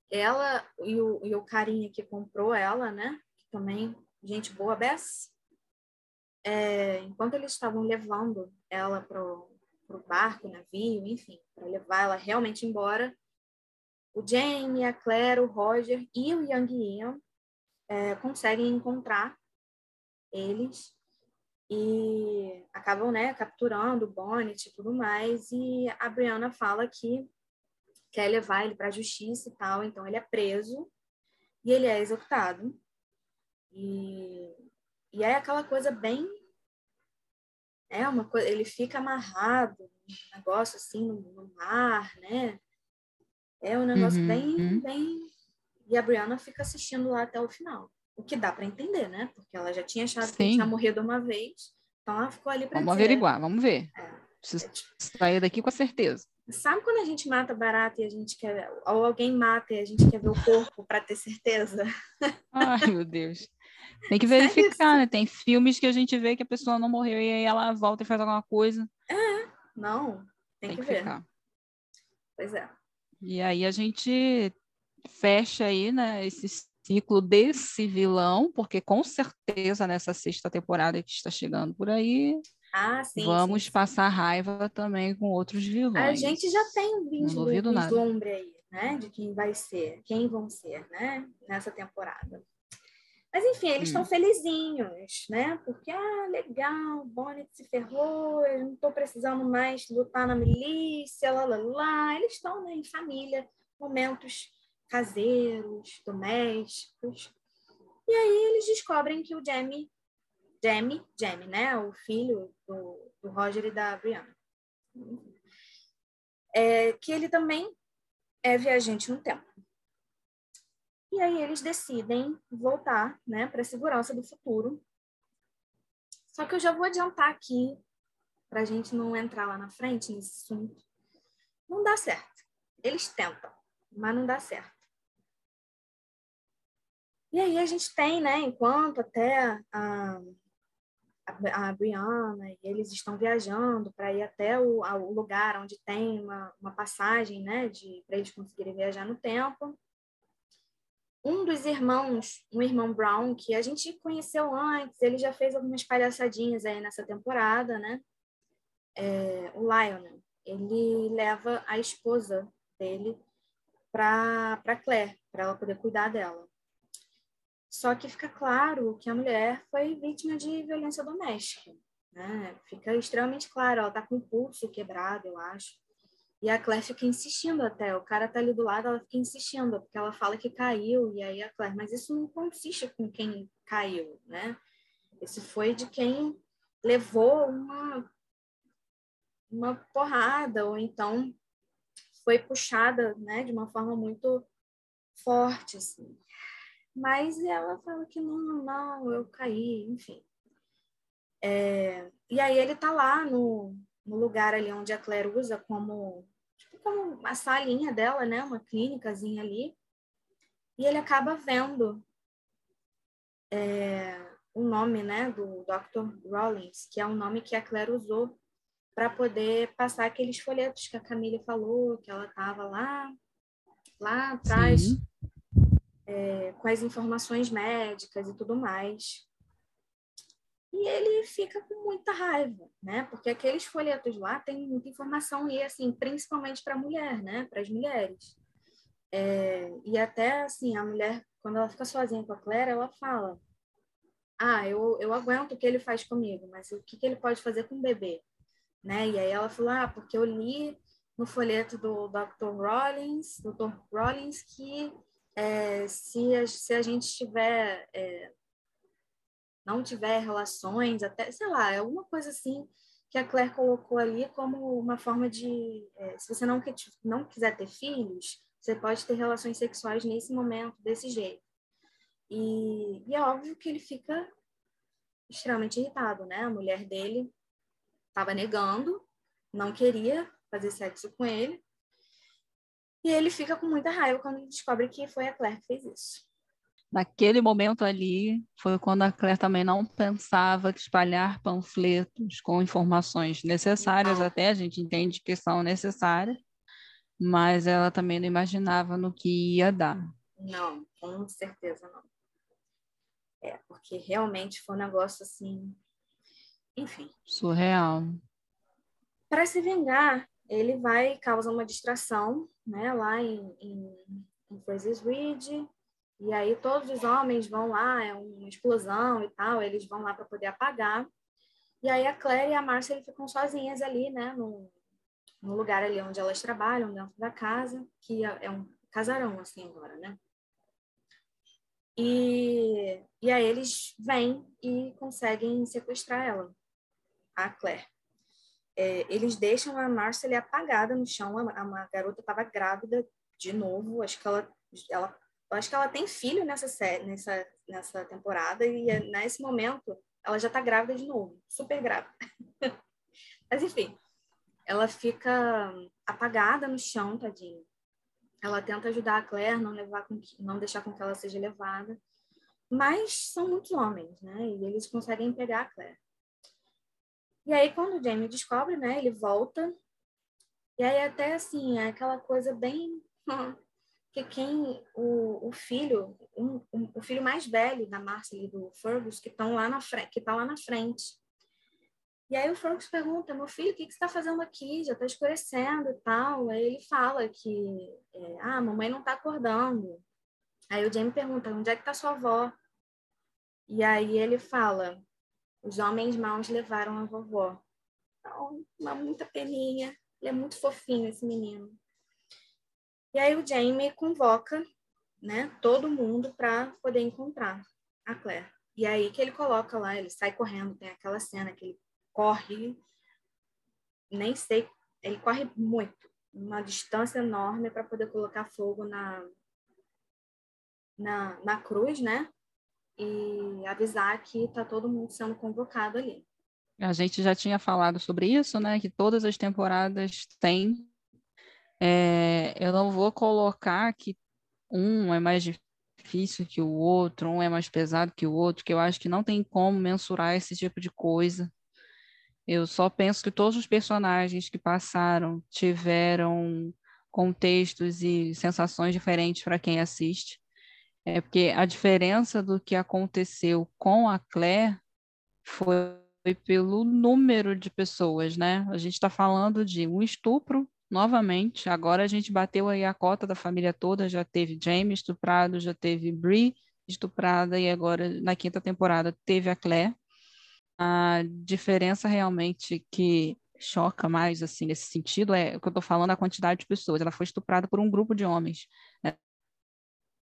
ela e o, e o carinha que comprou ela, né, que também, gente boa, Bess, é, enquanto eles estavam levando ela pro, pro barco, navio, enfim, para levar ela realmente embora, o Jamie, a Claire, o Roger e o Young Ian é, conseguem encontrar eles e acabam, né, capturando o Bonnet e tudo mais, e a Brianna fala que quer levar ele para a justiça e tal, então ele é preso e ele é executado. E, e é aquela coisa bem é uma coisa, ele fica amarrado, um negócio assim no, no mar, né? É um negócio Uhum, bem, uhum. bem. E a Brianna fica assistindo lá até o final. O que dá para entender, né? Porque ela já tinha achado que Sim. tinha morrido uma vez. Então ela ficou ali para Vamos dizer. averiguar, vamos ver. É. Preciso É sair daqui com a certeza. Sabe quando a gente mata barata e a gente quer. Ou alguém mata e a gente quer ver o corpo para ter certeza? Ai, meu Deus. Tem que verificar, né? Tem filmes que a gente vê que a pessoa não morreu e aí ela volta e faz alguma coisa. Não, tem, Tem que, que ver. ficar. Pois é. E aí a gente fecha aí, né, esse ciclo desse vilão, porque com certeza nessa sexta temporada que está chegando por aí, Ah, sim. vamos sim, sim. passar raiva também com outros vilões. A gente já tem um um vislumbre aí, né? De quem vai ser, quem vão ser, né? Nessa temporada. Mas enfim, eles estão Hum. felizinhos, né? Porque, ah, legal, o Bonnet se ferrou, eu não estou precisando mais lutar na milícia, lá, lá, lá. Eles estão né, em família, momentos caseiros, domésticos. E aí eles descobrem que o Jamie, Jamie, Jamie, né? O filho do, do Roger e da Brianna. É, que ele também é viajante no tempo. E aí eles decidem voltar né, para a segurança do futuro. Só que eu já vou adiantar aqui, para a gente não entrar lá na frente nesse assunto. Não dá certo. Eles tentam, mas não dá certo. E aí a gente tem, né, enquanto até a, a, a Brianna e eles estão viajando para ir até o, o, lugar onde tem uma, uma passagem, né, para eles conseguirem viajar no tempo. Um dos irmãos, um irmão Brown, que a gente conheceu antes, ele já fez algumas palhaçadinhas aí nessa temporada, né? É, o Lionel, ele leva a esposa dele para Claire, para ela poder cuidar dela. Só que fica claro que a mulher foi vítima de violência doméstica. Né? Fica extremamente claro, ela está com o pulso quebrado, eu acho. E a Claire fica insistindo até, o cara tá ali do lado, ela fica insistindo, porque ela fala que caiu, e aí a Claire, mas isso não consiste com quem caiu, né? Isso foi de quem levou uma, uma porrada, ou então foi puxada, né, de uma forma muito forte, assim. Mas ela fala que não, não, eu caí, enfim. É, e aí ele tá lá no, no lugar ali onde a Claire usa como, tipo, como uma salinha dela, né? Uma clínicazinha ali. E ele acaba vendo é, o nome, né, do Dr. Rollins, que é o nome que a Claire usou para poder passar aqueles folhetos que a Camille falou, que ela estava lá, lá atrás. Sim é, com as informações médicas e tudo mais. E ele fica com muita raiva, né? Porque aqueles folhetos lá têm muita informação e, assim, principalmente para a mulher, né? Para as mulheres. É, e até, assim, a mulher, quando ela fica sozinha com a Claire, ela fala: Ah, eu, eu aguento o que ele faz comigo, mas o que, que ele pode fazer com o bebê? Né? E aí ela falou: Ah, porque eu li no folheto do Dr. Rollins, Dr. Rollins, que é, se, a, se a gente tiver, é, não tiver relações, até, sei lá, alguma coisa assim que a Claire colocou ali como uma forma de, é, se você não, não quiser ter filhos, você pode ter relações sexuais nesse momento, desse jeito. E, e é óbvio que ele fica extremamente irritado, né? A mulher dele estava negando, não queria fazer sexo com ele, e ele fica com muita raiva quando descobre que foi a Claire que fez isso. Naquele momento ali, foi quando a Claire também não pensava que espalhar panfletos com informações necessárias, até a gente entende que são necessárias, mas ela também não imaginava no que ia dar. Não, com certeza não. É, porque realmente foi um negócio assim. Enfim. Surreal. Para se vingar, ele vai causar uma distração né, lá em, em, em Fraser's Ridge, e aí todos os homens vão lá, é uma explosão e tal, eles vão lá para poder apagar. E aí a Claire e a Marcia ficam sozinhas ali, né, no, no lugar ali onde elas trabalham, dentro da casa, que é, é um casarão assim agora, né? E, e aí eles vêm e conseguem sequestrar ela, a Claire é, eles deixam a Marcely apagada no chão. A, a garota estava grávida de novo. Acho que ela, ela, acho que ela tem filho nessa nessa, nessa temporada e é, nesse momento ela já está grávida de novo, super grávida. Mas enfim, ela fica apagada no chão, tadinha. Ela tenta ajudar a Claire, não levar com que, não deixar com que ela seja levada. Mas são muitos homens, né? E eles conseguem pegar a Claire. E aí, quando o Jamie descobre, né, ele volta. E aí, até assim, é aquela coisa bem. que quem. O, o filho, um, um, o filho mais velho da Marcia e do Fergus, que estão lá na frente, que tá lá na frente. E aí o Fergus pergunta, meu filho, o que, que você está fazendo aqui? Já está escurecendo e tal. Aí ele fala que, é, ah, mamãe não está acordando. Aí o Jamie pergunta, onde é que está sua avó? E aí ele fala, os homens maus levaram a vovó. Então, uma muita peninha. Ele é muito fofinho, esse menino. E aí o Jamie convoca né, todo mundo para poder encontrar a Claire. E aí que ele coloca lá, ele sai correndo, tem aquela cena que ele corre, nem sei, ele corre muito, uma distância enorme para poder colocar fogo na, na, na cruz, né? E avisar que está todo mundo sendo convocado ali. A gente já tinha falado sobre isso, né? Que todas as temporadas têm. É, eu não vou colocar que um é mais difícil que o outro, um é mais pesado que o outro, que eu acho que não tem como mensurar esse tipo de coisa. Eu só penso que todos os personagens que passaram tiveram contextos e sensações diferentes para quem assiste. É porque a diferença do que aconteceu com a Claire foi pelo número de pessoas, né? A gente está falando de um estupro, novamente. Agora a gente bateu aí a cota da família toda, já teve Jamie estuprado, já teve Brie estuprada e agora na quinta temporada teve a Claire. A diferença realmente que choca mais assim nesse sentido é o que eu estou falando a quantidade de pessoas. Ela foi estuprada por um grupo de homens. Né?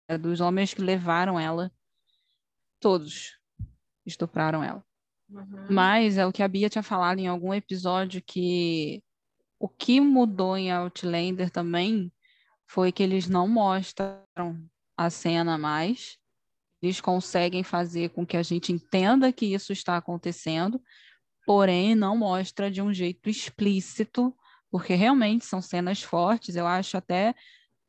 É dos homens que levaram ela, todos estupraram ela. Uhum. Mas é o que a Bia tinha falado em algum episódio que o que mudou em Outlander também foi que eles não mostram a cena mais. Eles conseguem fazer com que a gente entenda que isso está acontecendo, porém não mostra de um jeito explícito, porque realmente são cenas fortes. Eu acho até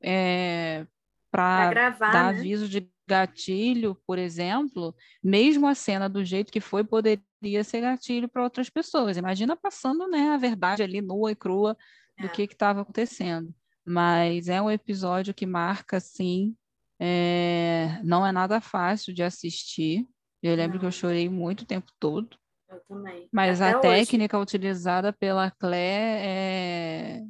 é, para dar né? aviso de gatilho, por exemplo, mesmo a cena do jeito que foi poderia ser gatilho para outras pessoas. Imagina passando, né, a verdade ali nua e crua do é. que estava acontecendo. Mas é um episódio que marca, sim, é... não é nada fácil de assistir. Eu lembro não. que eu chorei muito o tempo todo. Eu também. Mas Até a hoje. técnica utilizada pela Clé é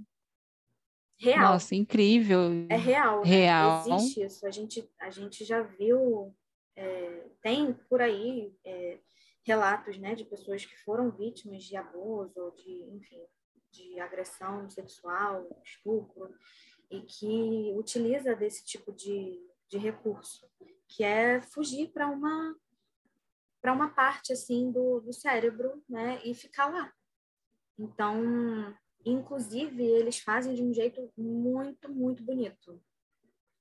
Real. Nossa, incrível. É real. Né? Real. Existe isso. A gente, a gente já viu, é, tem por aí é, relatos né, de pessoas que foram vítimas de abuso, de, enfim, de agressão sexual, estupro, e que utiliza desse tipo de, de recurso, que é fugir para uma para uma parte assim do, do cérebro, né, e ficar lá. Então, Inclusive, eles fazem de um jeito muito, muito bonito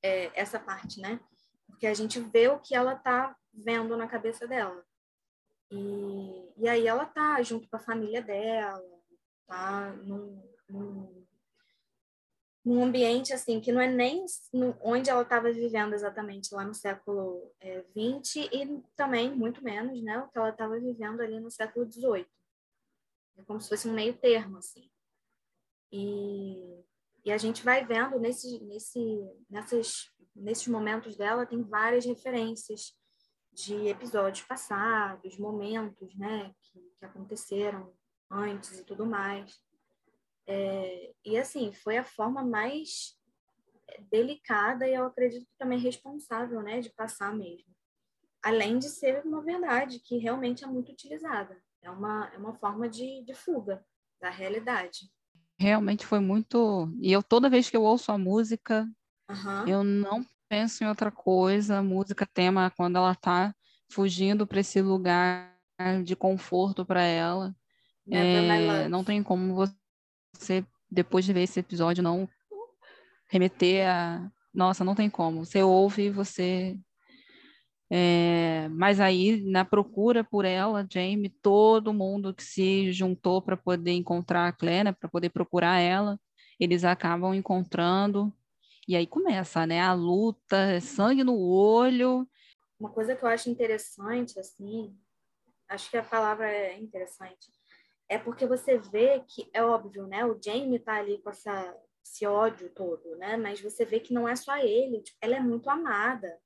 é, essa parte, né? Porque a gente vê o que ela tá vendo na cabeça dela. E, e aí ela tá junto com a família dela, tá num, num, num ambiente assim que não é nem no, onde ela estava vivendo exatamente lá no século XX é, e também muito menos, né, o que ela estava vivendo ali no século XVIII. É como se fosse um meio termo assim. E, e a gente vai vendo nesse, nesse, nessas, nesses momentos dela, tem várias referências de episódios passados, momentos né, que, que aconteceram antes e tudo mais. É, e assim, foi a forma mais delicada e eu acredito também responsável né, de passar mesmo. Além de ser uma verdade que realmente é muito utilizada. É uma, é uma forma de, de fuga da realidade realmente foi muito. E eu, toda vez que eu ouço a música, uhum. eu não penso em outra coisa. A música tema quando ela está fugindo para esse lugar de conforto para ela. É, não tem como você, depois de ver esse episódio, não remeter a. Nossa, não tem como. Você ouve e você é, mas aí, na procura por ela, Jamie, todo mundo que se juntou para poder encontrar a Claire, né, para poder procurar ela, eles acabam encontrando. E aí começa, né? A luta, é sangue no olho. Uma coisa que eu acho interessante, assim, acho que a palavra é interessante, é porque você vê que, é óbvio, né? O Jamie tá ali com essa, esse ódio todo, né? Mas você vê que não é só ele, tipo, ela é muito amada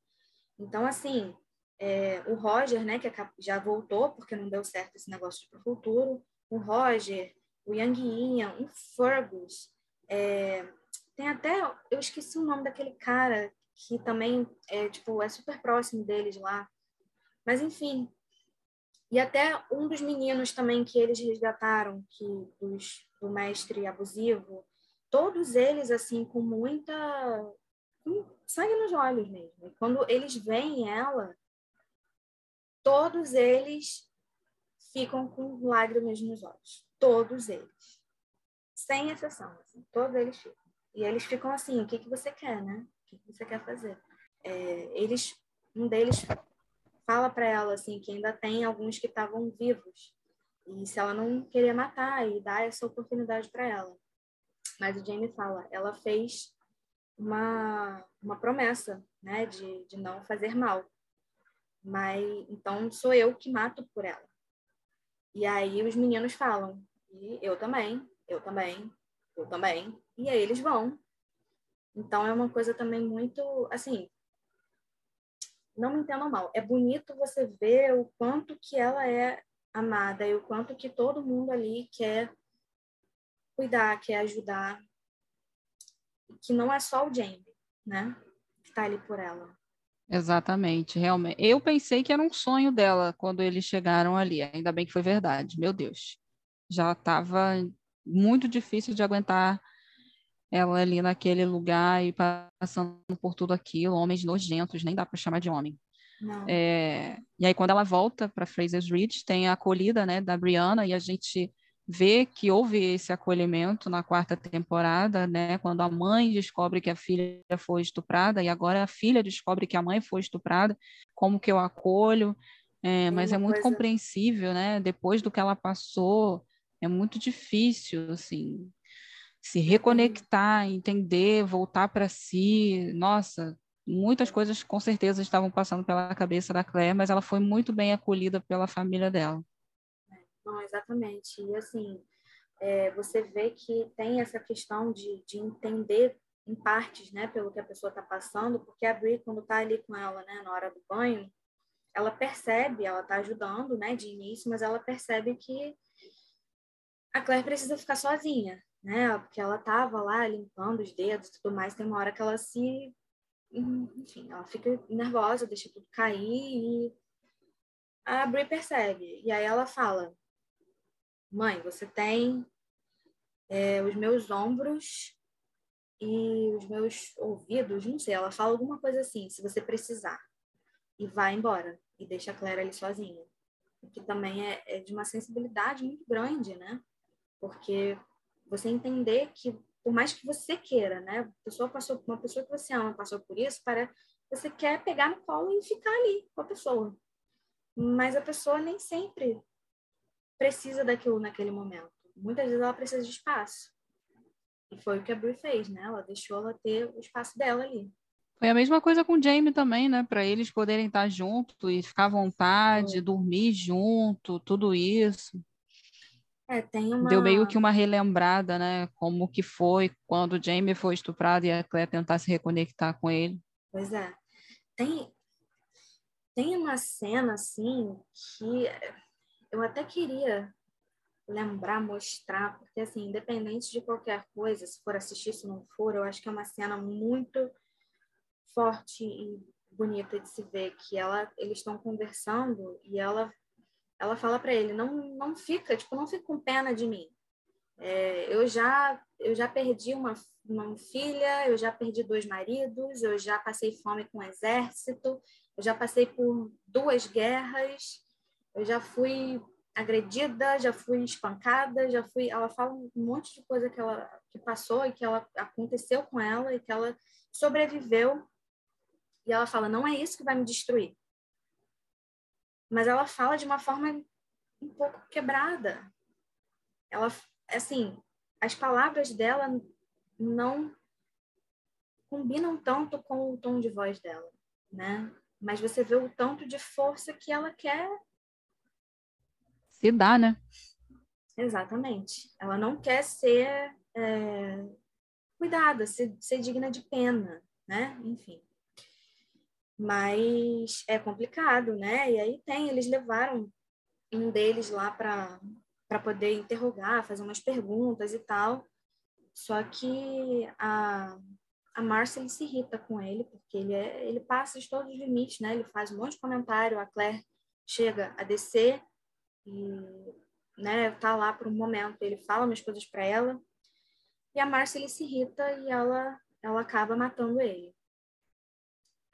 então, assim, é, o Roger, né, que já voltou, porque não deu certo esse negócio de pro futuro, o Roger, o Yang Ian, o Fergus, é, tem até, eu esqueci o nome daquele cara que também é, tipo, é super próximo deles lá. Mas, enfim, e até um dos meninos também que eles resgataram, que dos, do mestre abusivo, todos eles, assim, com muita sangue nos olhos mesmo. E quando eles veem ela, todos eles ficam com lágrimas nos olhos. Todos eles. Sem exceção. Assim, todos eles ficam. E eles ficam assim, o que, que você quer, né? O que, que você quer fazer? É, eles, um deles fala para ela assim que ainda tem alguns que estavam vivos e se ela não queria matar e dar essa oportunidade para ela mas o Jamie fala ela fez uma, uma promessa, né, de, de não fazer mal. Mas então sou eu que mato por ela. E aí os meninos falam, e eu também, eu também, eu também. E aí eles vão. Então é uma coisa também muito, assim, não me entendam mal, é bonito você ver o quanto que ela é amada e o quanto que todo mundo ali quer cuidar, quer ajudar, que não é só o Jamie, né, que está ali por ela. Exatamente, realmente. Eu pensei que era um sonho dela quando eles chegaram ali. Ainda bem que foi verdade. Meu Deus, já estava muito difícil de aguentar ela ali naquele lugar e passando por tudo aquilo, homens nojentos, nem dá para chamar de homem. É, e aí quando ela volta para Fraser's Ridge, tem a acolhida, né, da Brianna e a gente vê que houve esse acolhimento na quarta temporada, né, quando a mãe descobre que a filha foi estuprada e agora a filha descobre que a mãe foi estuprada, como que eu acolho? É, mas é muito coisa... compreensível, né? Depois do que ela passou, é muito difícil, assim, se reconectar, entender, voltar para si. Nossa, muitas coisas com certeza estavam passando pela cabeça da Claire, mas ela foi muito bem acolhida pela família dela. Não, exatamente. E assim, é, você vê que tem essa questão de, de entender em partes, né, pelo que a pessoa está passando, porque a Brie, quando está ali com ela, né, na hora do banho, ela percebe, ela está ajudando, né, de início, mas ela percebe que a Claire precisa ficar sozinha, né? Porque ela tava lá limpando os dedos e tudo mais, tem uma hora que ela se enfim, ela fica nervosa, deixa tudo cair e a Brie percebe. E aí ela fala: "Mãe, você tem é, os meus ombros e os meus ouvidos, não sei, ela fala alguma coisa assim, se você precisar. E vai embora e deixa a Claire ali sozinha. O que também é, é de uma sensibilidade muito grande, né? Porque você entender que por mais que você queira, né, pessoa passou uma pessoa que você ama passou por isso, para você quer pegar no colo e ficar ali com a pessoa. Mas a pessoa nem sempre precisa daquilo naquele momento. Muitas vezes ela precisa de espaço. E foi o que a Brie fez, né? Ela deixou ela ter o espaço dela ali. Foi a mesma coisa com o Jamie também, né? Para eles poderem estar junto e ficar à vontade, dormir junto, tudo isso. É, uma... Deu meio que uma relembrada, né? Como que foi quando o Jamie foi estuprado e a Claire tentar se reconectar com ele. Pois é. Tem, tem uma cena, assim, que eu até queria lembrar, mostrar, porque, assim, independente de qualquer coisa, se for assistir, se não for, eu acho que é uma cena muito forte e bonita de se ver, que ela, eles estão conversando e ela ela fala para ele, não, não fica, tipo, não fica com pena de mim. É, eu já eu já perdi uma, uma filha, eu já perdi dois maridos, eu já passei fome com o exército, eu já passei por duas guerras, eu já fui agredida, já fui espancada, já fui. Ela fala um monte de coisa que ela que passou e que ela aconteceu com ela e que ela sobreviveu. E ela fala: não é isso que vai me destruir mas ela fala de uma forma um pouco quebrada. Ela, assim, as palavras dela não combinam tanto com o tom de voz dela, né? Mas você vê o tanto de força que ela quer se dar, né? Exatamente. Ela não quer ser é, cuidada, ser, ser digna de pena, né? Enfim. Mas é complicado, né? E aí tem, eles levaram um deles lá para poder interrogar, fazer umas perguntas e tal. Só que a, a Marcia se irrita com ele, porque ele, é, ele passa de todos os limites, né? Ele faz um monte de comentário, a Claire chega a descer e né, tá lá por um momento, ele fala umas coisas para ela, e a Marcia se irrita e ela, ela acaba matando ele.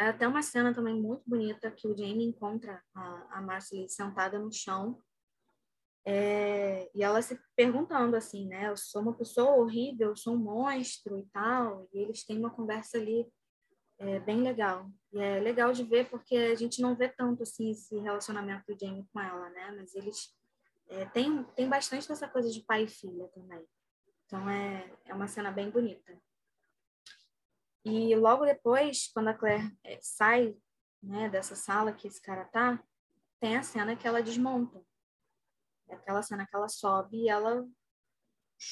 É até uma cena também muito bonita que o Jamie encontra a, a Marcy sentada no chão é, e ela se perguntando assim, né? Eu sou uma pessoa horrível, eu sou um monstro e tal. E eles têm uma conversa ali é, bem legal. E é legal de ver porque a gente não vê tanto assim esse relacionamento do Jamie com ela, né? Mas eles é, tem, tem bastante dessa coisa de pai e filha também. Então é, é uma cena bem bonita. E logo depois, quando a Claire é, sai né, dessa sala que esse cara tá, tem a cena que ela desmonta. É aquela cena que ela sobe e ela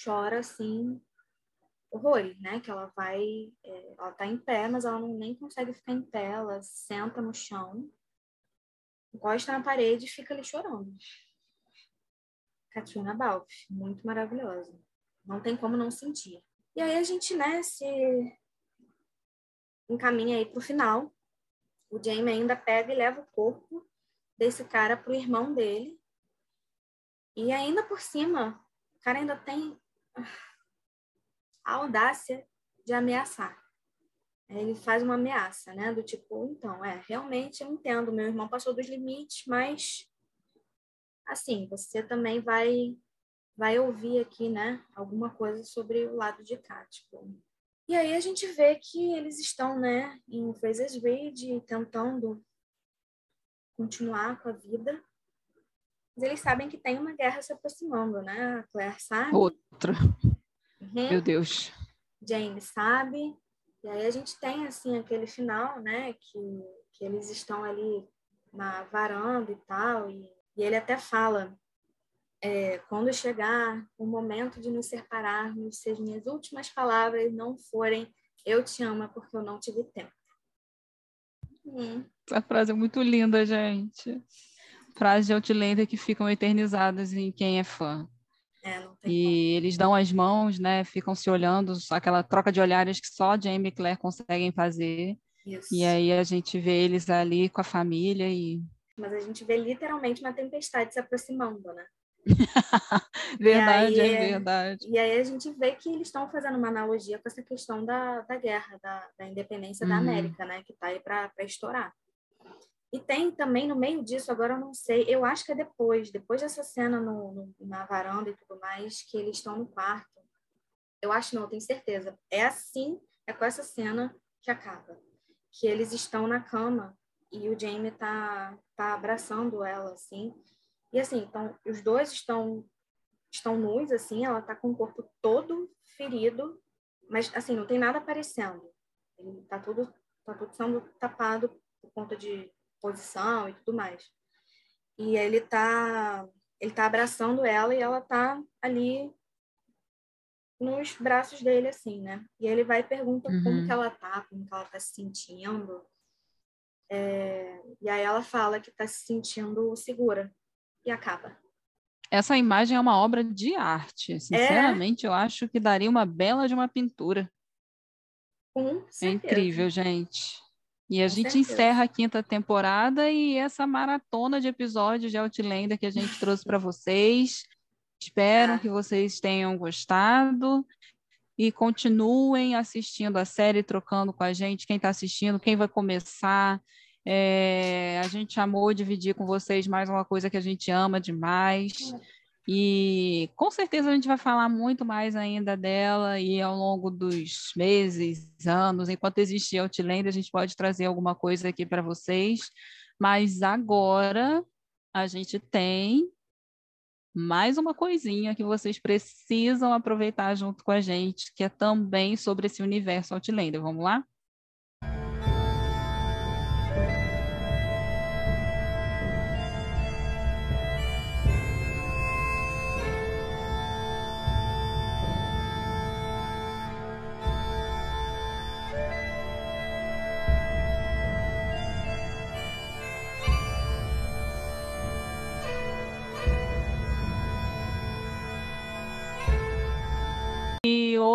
chora assim horrores, né? Que ela vai, é, ela tá em pé, mas ela não nem consegue ficar em pé, ela senta no chão, encosta na parede e fica ali chorando. Katrina Balfe, muito maravilhosa. Não tem como não sentir. E aí a gente, né, se encaminha aí pro final. O Jamie ainda pega e leva o corpo desse cara pro irmão dele. E ainda por cima, o cara ainda tem a audácia de ameaçar. Ele faz uma ameaça, né? Do tipo, então, é, realmente eu entendo, meu irmão passou dos limites, mas assim, você também vai vai ouvir aqui, né, alguma coisa sobre o lado de cá, tipo. E aí a gente vê que eles estão, né, em Fraser's Ridge, tentando continuar com a vida. Mas eles sabem que tem uma guerra se aproximando, né? A Claire sabe. Outra. Uhum. Meu Deus. Jane sabe. E aí a gente tem, assim, aquele final, né? Que, que eles estão ali na varanda e tal. E, e ele até fala, é, quando chegar o momento de nos separarmos, se as minhas últimas palavras não forem eu te amo é porque eu não tive tempo. Hum. Essa frase é muito linda, gente. Frases de Outlander que ficam eternizadas em quem é fã. É, e como. eles dão as mãos, né? Ficam se olhando, aquela troca de olhares que só Jamie e Claire conseguem fazer. Isso. E aí a gente vê eles ali com a família e. Mas a gente vê literalmente uma tempestade se aproximando, né? verdade, aí, é verdade. E aí a gente vê que eles estão fazendo uma analogia com essa questão da, da guerra, da, da independência uhum. da América, né? Que está aí para estourar. E tem também no meio disso, agora eu não sei, eu acho que é depois, depois dessa cena no, no, na varanda e tudo mais, que eles estão no quarto. Eu acho não, eu tenho certeza. É assim, é com essa cena que acaba. Que eles estão na cama e o Jamie tá, tá abraçando ela, assim. E assim, então, os dois estão estão nus, assim, ela tá com o corpo todo ferido, mas assim, não tem nada aparecendo. Ele tá tudo, tá tudo sendo tapado por conta de posição e tudo mais. E ele tá, ele tá abraçando ela e ela tá ali nos braços dele, assim, né? E ele vai e pergunta uhum. como que ela tá, como que ela tá se sentindo. É... E aí ela fala que tá se sentindo segura. E acaba. Essa imagem é uma obra de arte. É? Sinceramente, é... eu acho que daria uma bela de uma pintura. Com certeza. É incrível, gente. E a Com gente certeza. encerra a quinta temporada e essa maratona de episódios de Outlander que a gente trouxe para vocês. Espero ah. que vocês tenham gostado e continuem assistindo a série, trocando com a gente, quem está assistindo, quem vai começar. É, a gente amou dividir com vocês mais uma coisa que a gente ama demais. E com certeza a gente vai falar muito mais ainda dela e ao longo dos meses, anos, enquanto existir Outlander, a gente pode trazer alguma coisa aqui para vocês. Mas agora a gente tem mais uma coisinha que vocês precisam aproveitar junto com a gente, que é também sobre esse universo Outlander. Vamos lá?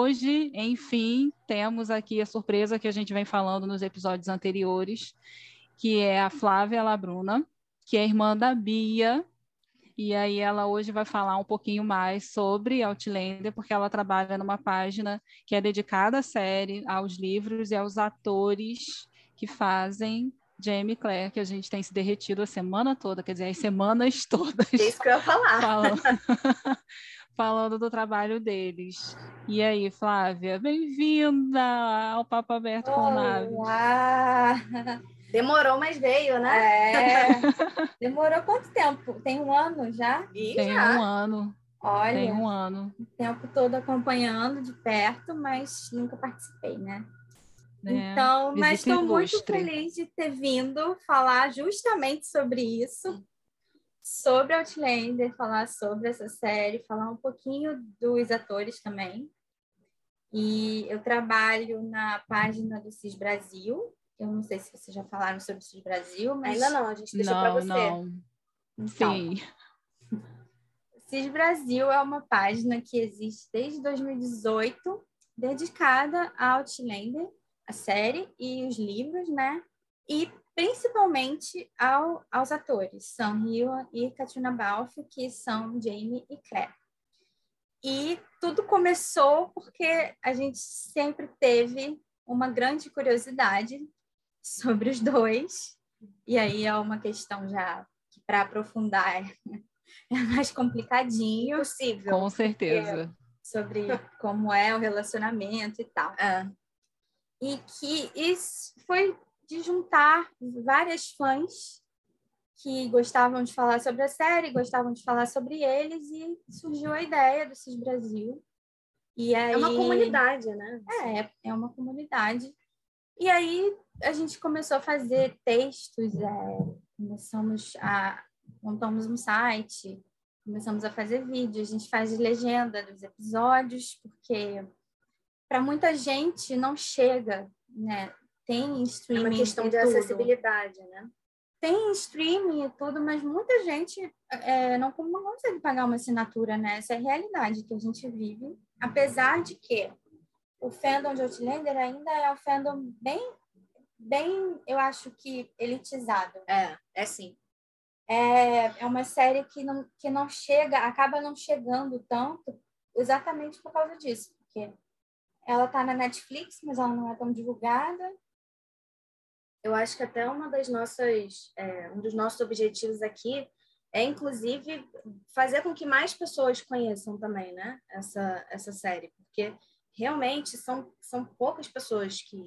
Hoje, enfim, temos aqui a surpresa que a gente vem falando nos episódios anteriores, que é a Flávia Labruna, que é irmã da Bia. E aí ela hoje vai falar um pouquinho mais sobre Outlander, porque ela trabalha numa página que é dedicada à série, aos livros e aos atores que fazem Jamie Claire, que a gente tem se derretido a semana toda, quer dizer, as semanas todas. É isso que eu ia falar. Falando, falando do trabalho deles. E aí, Flávia, bem-vinda ao Papo Aberto Olá. com Naves. Demorou, mas veio, né? É. Demorou quanto tempo? Tem um ano já? Ih, Tem já. um ano. Olha, Tem um ano. O tempo todo acompanhando de perto, mas nunca participei, né? É, então, mas estou muito feliz de ter vindo falar justamente sobre isso, sobre Outlander, falar sobre essa série, falar um pouquinho dos atores também. E eu trabalho na página do CIS Brasil. Eu não sei se vocês já falaram sobre o CIS Brasil, mas. Ainda não, a gente deixou para você. Não. Então, Sim. CIS Brasil é uma página que existe desde 2018, dedicada a Outlander a série e os livros, né? E principalmente ao, aos atores, são Rio e Katrina Balfe, que são Jamie e Claire. E tudo começou porque a gente sempre teve uma grande curiosidade sobre os dois. E aí é uma questão já que para aprofundar é mais complicadinho. Possível. Com certeza. sobre como é o relacionamento e tal. É e que isso foi de juntar várias fãs que gostavam de falar sobre a série, gostavam de falar sobre eles e surgiu a ideia do CIS Brasil. E aí... É uma comunidade, né? É, é uma comunidade. E aí a gente começou a fazer textos, é, começamos a montamos um site, começamos a fazer vídeos, a gente faz legenda dos episódios, porque para muita gente não chega, né? Tem streaming. É uma questão de tudo. acessibilidade, né? Tem streaming e tudo, mas muita gente é, não, não consegue pagar uma assinatura, né? Essa é a realidade que a gente vive. Apesar de que o fandom de Outlander ainda é um fandom bem, bem, eu acho que elitizado. É, é sim. É, é uma série que não, que não chega, acaba não chegando tanto exatamente por causa disso, porque ela está na Netflix, mas ela não é tão divulgada. Eu acho que até uma das nossas, é, um dos nossos objetivos aqui é, inclusive, fazer com que mais pessoas conheçam também, né? Essa, essa série, porque realmente são, são poucas pessoas que,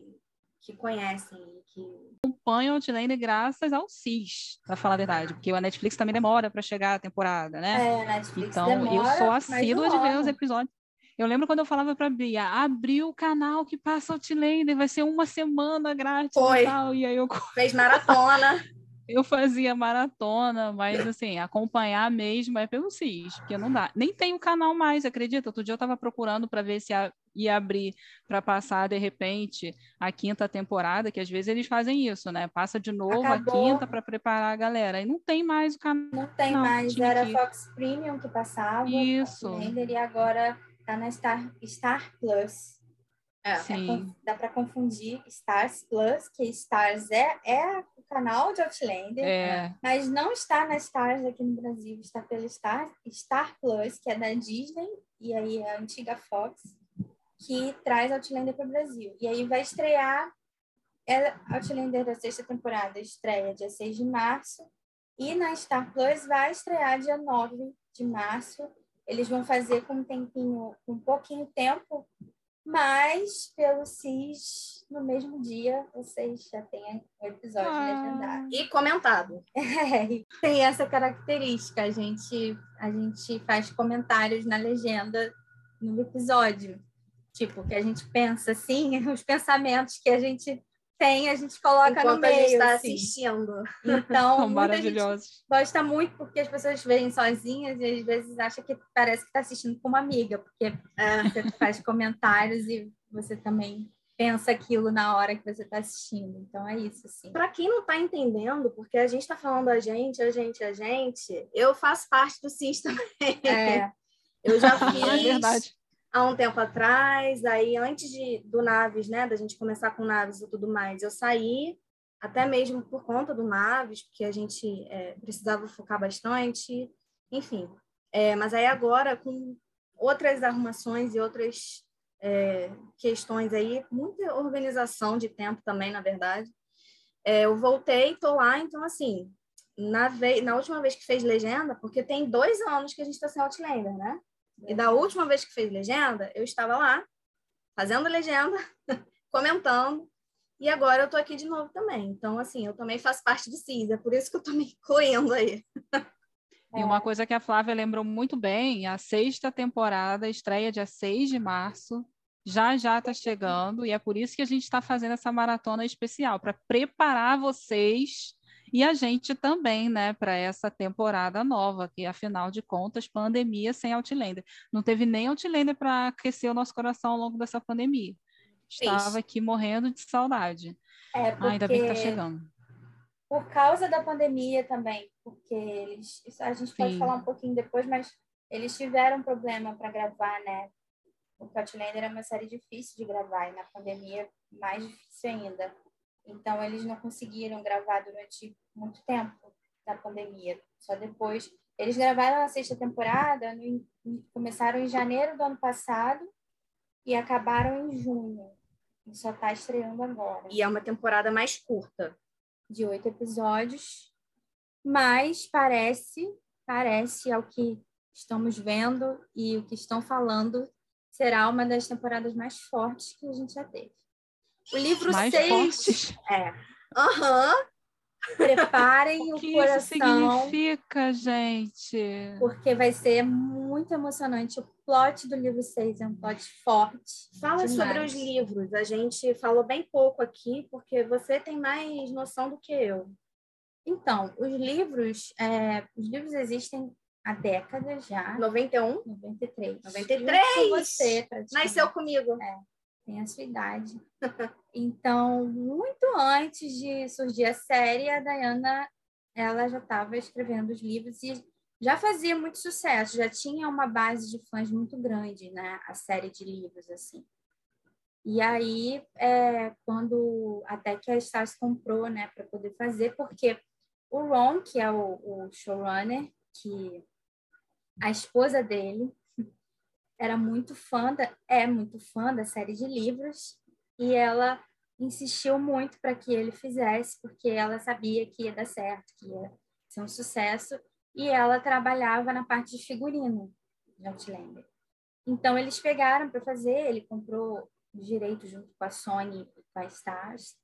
que conhecem e que acompanham Outlander graças ao CIS, para falar a verdade, porque a Netflix também demora para chegar a temporada, né? É, a Netflix então, demora, eu sou assídua de ver os episódios. Eu lembro quando eu falava para Bia, abriu o canal que passa Outlander, vai ser uma semana grátis Foi. e tal. E aí eu fez maratona. eu fazia maratona, mas assim, acompanhar mesmo é pelo CIS, porque não dá. Nem tem o canal mais, acredita? Outro dia eu estava procurando para ver se ia abrir para passar de repente a quinta temporada, que às vezes eles fazem isso, né? Passa de novo Acabou. a quinta para preparar a galera. E não tem mais o canal. Não tem não, mais, era que... Fox Premium que passava. Isso. e agora Tá na Star, Star Plus. É, Sim. É, dá para confundir Stars Plus, que Stars é, é o canal de Outlander, é. mas não está na Stars aqui no Brasil, está pelo Star, Star Plus, que é da Disney, e aí é a antiga Fox, que traz Outlander para o Brasil. E aí vai estrear é, Outlander da sexta temporada, estreia dia 6 de março, e na Star Plus vai estrear dia 9 de março, eles vão fazer com um tempinho, com um pouquinho tempo, mas pelo CIS, no mesmo dia, vocês já têm o episódio ah. legendado. E comentado. É, tem essa característica, a gente, a gente faz comentários na legenda no episódio. Tipo, que a gente pensa assim, os pensamentos que a gente tem, a gente coloca Enquanto no meio. a gente está assim. assistindo. Então, São maravilhosos. gosta muito porque as pessoas veem sozinhas e às vezes acha que parece que está assistindo com uma amiga, porque é, você faz comentários e você também pensa aquilo na hora que você está assistindo. Então é isso, assim. Para quem não está entendendo, porque a gente está falando a gente, a gente, a gente, eu faço parte do CIS também. É. Eu já fiz. É verdade há um tempo atrás, aí antes de, do Naves, né, da gente começar com Naves e tudo mais, eu saí, até mesmo por conta do Naves, porque a gente é, precisava focar bastante, enfim. É, mas aí agora, com outras arrumações e outras é, questões aí, muita organização de tempo também, na verdade, é, eu voltei, estou lá, então assim, na, vez, na última vez que fez legenda, porque tem dois anos que a gente está sem Outlander, né? E da última vez que fez legenda, eu estava lá, fazendo legenda, comentando, e agora eu estou aqui de novo também. Então, assim, eu também faço parte do CIS, é por isso que eu estou me incluindo aí. E uma coisa que a Flávia lembrou muito bem, a sexta temporada estreia dia 6 de março, já já está chegando e é por isso que a gente está fazendo essa maratona especial para preparar vocês e a gente também, né, para essa temporada nova, que afinal de contas, pandemia sem Outlander. Não teve nem Outlander para aquecer o nosso coração ao longo dessa pandemia. Estava Isso. aqui morrendo de saudade. É, porque... ah, ainda bem que está chegando. Por causa da pandemia também, porque eles, a gente pode Sim. falar um pouquinho depois, mas eles tiveram problema para gravar, né? O Outlander é uma série difícil de gravar e na pandemia mais difícil ainda. Então, eles não conseguiram gravar durante muito tempo da pandemia. Só depois. Eles gravaram a sexta temporada, no, começaram em janeiro do ano passado e acabaram em junho. E só está estreando agora. E é uma temporada mais curta. De oito episódios. Mas parece, parece ao que estamos vendo e o que estão falando, será uma das temporadas mais fortes que a gente já teve. O livro 6. É. Aham. Uhum. Preparem o, o que coração. Isso significa, gente? Porque vai ser muito emocionante. O plot do livro 6 é um plot forte. Fala demais. sobre os livros. A gente falou bem pouco aqui, porque você tem mais noção do que eu. Então, os livros, é, os livros existem há décadas já. 91? 93. 93! Você, Nasceu comigo. É tem a sua idade. Então, muito antes de surgir a série, a Diana ela já estava escrevendo os livros e já fazia muito sucesso, já tinha uma base de fãs muito grande, né? A série de livros, assim. E aí, é, quando até que a Stars comprou, né, para poder fazer, porque o Ron, que é o, o showrunner, que a esposa dele era muito fã da, é muito fã da série de livros e ela insistiu muito para que ele fizesse porque ela sabia que ia dar certo, que ia ser um sucesso e ela trabalhava na parte de figurino de Outlander. Então eles pegaram para fazer, ele comprou direito junto com a Sony e com a Stars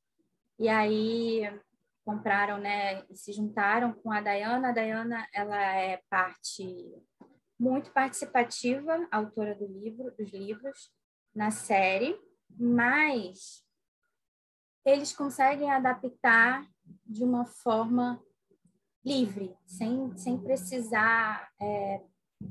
e aí compraram, né, e se juntaram com a Diana. A Diana ela é parte muito participativa, autora do livro, dos livros, na série, mas eles conseguem adaptar de uma forma livre, sem, sem precisar é,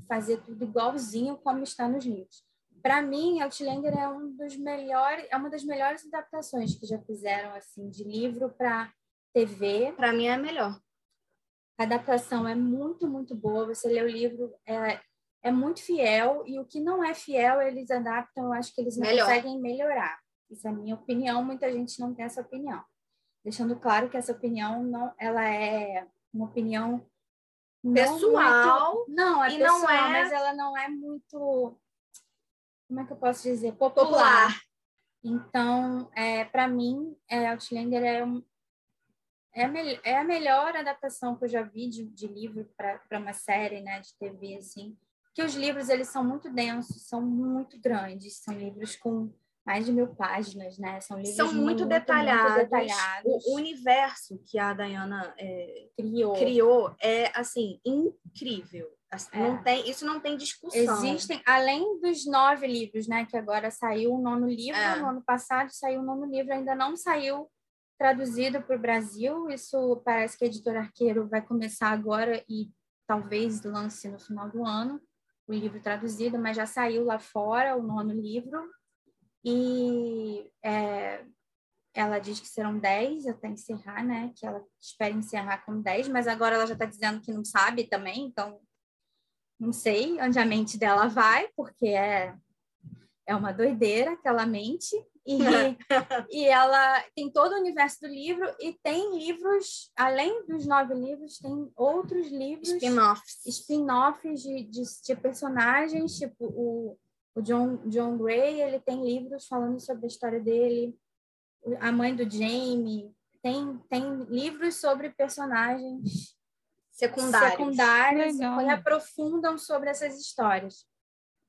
fazer tudo igualzinho como está nos livros. Para mim, Outlander é um dos melhores, é uma das melhores adaptações que já fizeram assim de livro para TV. Para mim é a melhor. A adaptação é muito, muito boa. Você lê o livro, é, é muito fiel, e o que não é fiel, eles adaptam, eu acho que eles não Melhor. conseguem melhorar. Isso é a minha opinião, muita gente não tem essa opinião. Deixando claro que essa opinião não, ela é uma opinião pessoal. Muito, não, é pessoal, não é... mas ela não é muito como é que eu posso dizer? Popular. Popular. Então, é, para mim, é, Outlander é um, é a, é a melhor adaptação que eu já vi de, de livro para uma série, né, de TV, assim. Porque os livros, eles são muito densos, são muito grandes, são livros com mais de mil páginas, né? São livros são muito, muito, detalhados. muito detalhados. O universo que a Diana é, criou. criou é, assim, incrível. Assim, é. Não tem, isso não tem discussão. Existem, além dos nove livros, né? Que agora saiu o nono livro, é. no ano passado saiu o nono livro, ainda não saiu traduzido para o Brasil. Isso parece que a editora Arqueiro vai começar agora e talvez lance no final do ano o livro traduzido, mas já saiu lá fora o nono livro. E é, ela diz que serão dez até encerrar, né? Que ela espera encerrar com dez, mas agora ela já está dizendo que não sabe também, então não sei onde a mente dela vai, porque é, é uma doideira aquela mente. E, e ela tem todo o universo do livro e tem livros, além dos nove livros, tem outros livros. Spin-offs. Spin-offs de, de, de, personagens, tipo o, o John, John Gray, ele tem livros falando sobre a história dele. A mãe do Jamie. Tem, tem livros sobre personagens secundários, secundários que aprofundam sobre essas histórias.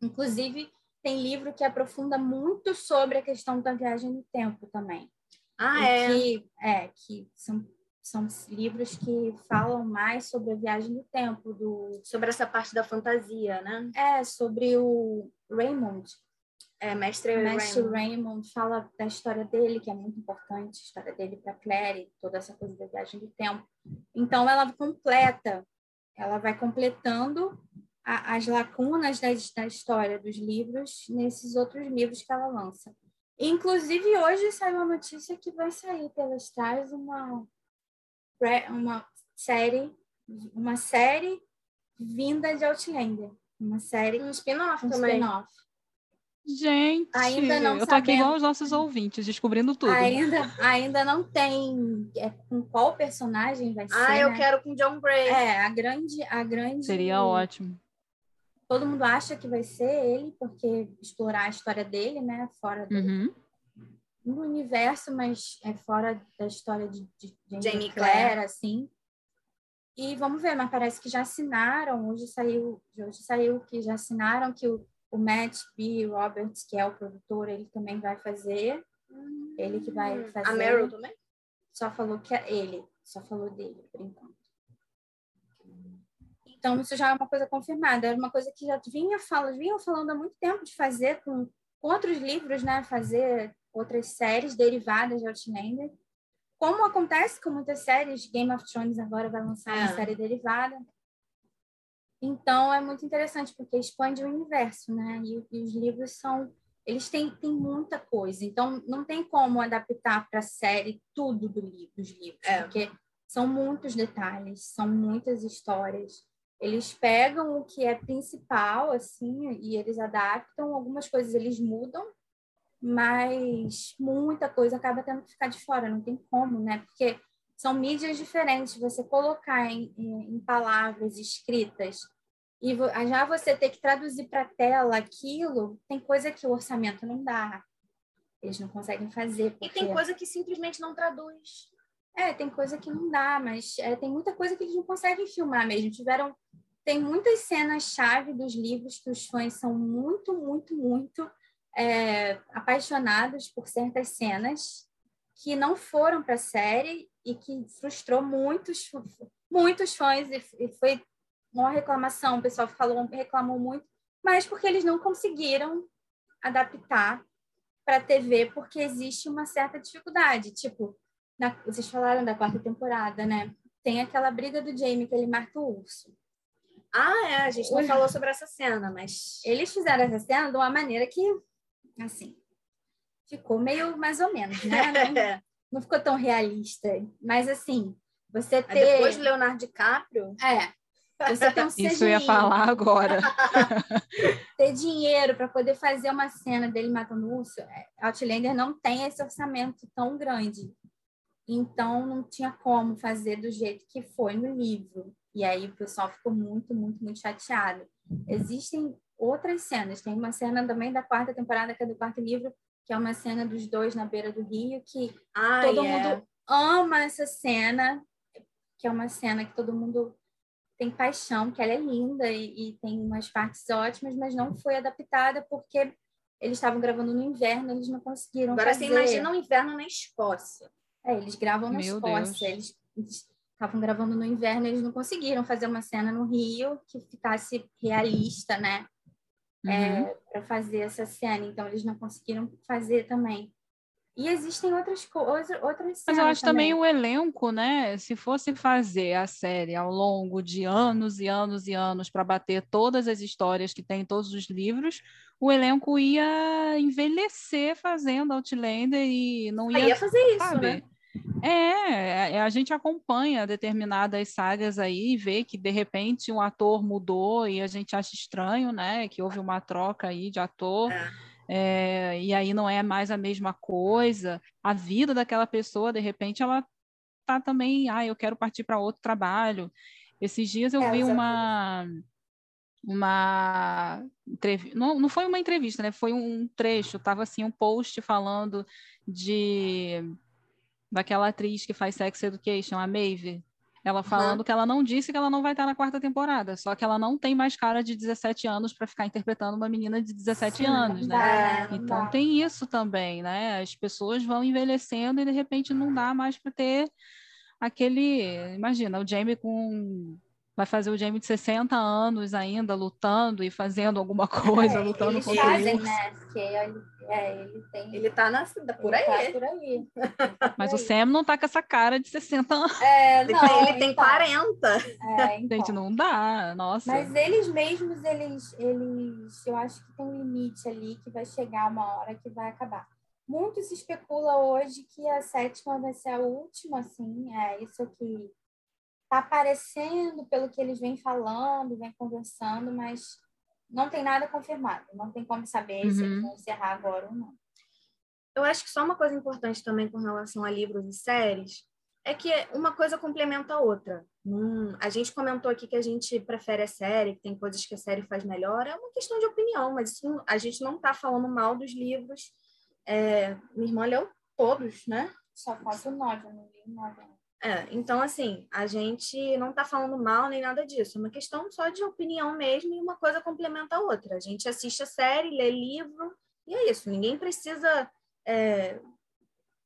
Inclusive, tem livro que aprofunda muito sobre a questão da viagem no tempo também. Ah, é? Que, é, que são, são livros que falam mais sobre a viagem no tempo, do... sobre essa parte da fantasia, né? É, sobre o Raymond. É, Mestre, Mestre Raymond. Raymond fala da história dele, que é muito importante, a história dele para Claire, toda essa coisa da viagem do tempo. Então, ela completa, ela vai completando a, as lacunas da, da história dos livros nesses outros livros que ela lança. Inclusive, hoje saiu a notícia que vai sair pelas Stars uma, uma série, uma série vinda de Outlander. Uma série. Um spin-off um também. spin-off. Gente, Ainda não eu tô aqui igual os nossos ouvintes, descobrindo tudo. Ainda, ainda não tem é, com qual personagem vai ser. Ah, eu né? quero com John Gray. É, a grande, a grande. Seria ótimo. Todo mundo acha que vai ser ele, porque explorar a história dele, né? Fora do, Uhum. no universo, mas é fora da história de, de Jamie, Jamie Clare, Clare. assim. E vamos ver, mas parece que já assinaram, hoje saiu, hoje saiu que já assinaram que o, o Matt B. Roberts, que é o produtor, ele também vai fazer. Ele que vai fazer. A Meryl também? Só falou que é ele, só falou dele, por enquanto. Então, isso já é uma coisa confirmada. Era uma coisa que já vinha fala, vinham falando há muito tempo de fazer com, com outros livros, né? Fazer outras séries derivadas de Outlander. Como acontece com muitas séries, Game of Thrones agora vai lançar uma É. série derivada. Então, é muito interessante, porque expande o universo, né? E, e os livros são... Eles têm, têm muita coisa. Então, não tem como adaptar para a série tudo do li dos livros, É. porque são muitos detalhes, são muitas histórias. Eles pegam o que é principal, assim, e eles adaptam. Algumas coisas eles mudam, mas muita coisa acaba tendo que ficar de fora, não tem como, né? Porque são mídias diferentes. Você colocar em, em, em palavras escritas e vo- já você ter que traduzir para tela aquilo, tem coisa que o orçamento não dá. Eles não conseguem fazer. E Porque... tem coisa que simplesmente não traduz. É, tem coisa que não dá, mas é, tem muita coisa que eles não conseguem filmar mesmo. Tiveram. Tem muitas cenas-chave dos livros que os fãs são muito, muito, muito é, apaixonados por certas cenas que não foram para a série e que frustrou muitos, muitos fãs e, e foi uma reclamação. O pessoal falou, reclamou muito, mas porque eles não conseguiram adaptar para a TV, porque existe uma certa dificuldade. Tipo, na- vocês falaram da quarta temporada, né? Tem aquela briga do Jamie que ele marca o urso. Ah, é, a gente não Ui. falou sobre essa cena, mas. Eles fizeram essa cena de uma maneira que, assim, ficou meio mais ou menos, né? Não, não ficou tão realista. Mas, assim, você Aí ter... depois do Leonardo DiCaprio. É, você ter um Isso eu ia falar agora. ter dinheiro para poder fazer uma cena dele matando o urso, é, Outlander não tem esse orçamento tão grande. Então, não tinha como fazer do jeito que foi no livro. E aí o pessoal ficou muito, muito, muito chateado. Existem outras cenas. Tem uma cena também da quarta temporada, que é do quarto livro, que é uma cena dos dois na beira do rio, que Ah, todo é. mundo ama essa cena, que é uma cena que todo mundo tem paixão, que ela é linda e, e tem umas partes ótimas, mas não foi adaptada porque eles estavam gravando no inverno, eles não conseguiram Agora fazer. você imagina o inverno na Escócia. É, eles gravam Escócia, Deus. eles estavam gravando no inverno, eles não conseguiram fazer uma cena no Rio que ficasse realista, né? Uhum. para fazer essa cena, então eles não conseguiram fazer também. E existem outras coisas, outras Mas eu acho também também. o elenco, né? Se fosse fazer a série ao longo de anos e anos e anos para bater todas as histórias que tem em todos os livros, o elenco ia envelhecer fazendo Outlander e não Aí ia, ia fazer isso, né? É, é, a gente acompanha determinadas sagas aí e vê que de repente um ator mudou e a gente acha estranho, né? Que houve uma troca aí de ator. É. É, e aí não é mais a mesma coisa. A vida daquela pessoa, de repente, ela tá também, ah, eu quero partir para outro trabalho. Esses dias eu É, vi exatamente. uma uma entrevista, não, não foi uma entrevista, né? Foi um trecho, tava assim um post falando de daquela atriz que faz Sex Education, a Maeve. Ela falando que ela não disse que ela não vai estar na quarta temporada, só que ela não tem mais cara de 17 anos para ficar interpretando uma menina de 17 Sim, anos, né? né? Não Então dá. tem isso também, né? As pessoas vão envelhecendo e de repente não dá mais para ter aquele. Imagina, o Jamie com vai fazer o Jamie de 60 anos ainda lutando e fazendo alguma coisa, é, lutando eles contra fazem, o né? Porque ele, é, ele tem. Ele tá na, por aí. Tá por aí. Mas por o Sam não tá com essa cara de 60 anos. É, ele não, tem, ele tem 40. É, então. Gente, não dá, nossa. Mas eles mesmos, eles, eles, eu acho que tem um limite ali que vai chegar uma hora que vai acabar. Muito se especula hoje que a sétima vai ser a última, assim, é isso que está aparecendo pelo que eles vêm falando, vêm conversando, mas não tem nada confirmado. Não tem como saber uhum. se eles vão encerrar agora ou não. Eu acho que só uma coisa importante também com relação a livros e séries é que uma coisa complementa a outra. Hum, a gente comentou aqui que a gente prefere a série, que tem coisas que a série faz melhor. É uma questão de opinião, mas isso, a gente não está falando mal dos livros. É, minha irmã leu todos, né? Só falta o nove, eu não li o nove. É, então, assim, a gente não está falando mal nem nada disso, é uma questão só de opinião mesmo e uma coisa complementa a outra. A gente assiste a série, lê livro e é isso. Ninguém precisa é,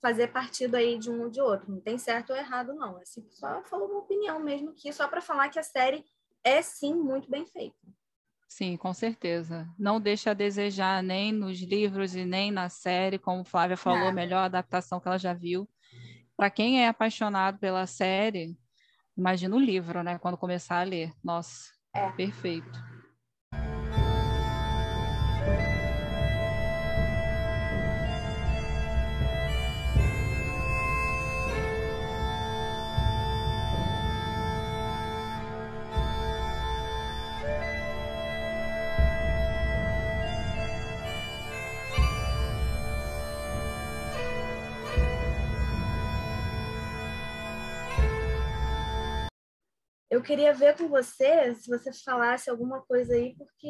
fazer partido aí de um ou de outro. Não tem certo ou errado, não. É assim, só falou uma opinião mesmo aqui, só para falar que a série é sim muito bem feita. Sim, com certeza. Não deixa a desejar nem nos livros e nem na série, como Flávia falou, Nada. melhor adaptação que ela já viu para quem é apaixonado pela série, imagina o livro, né? Quando começar a ler. Nossa, é. perfeito. Eu queria ver com você, se você falasse alguma coisa aí, porque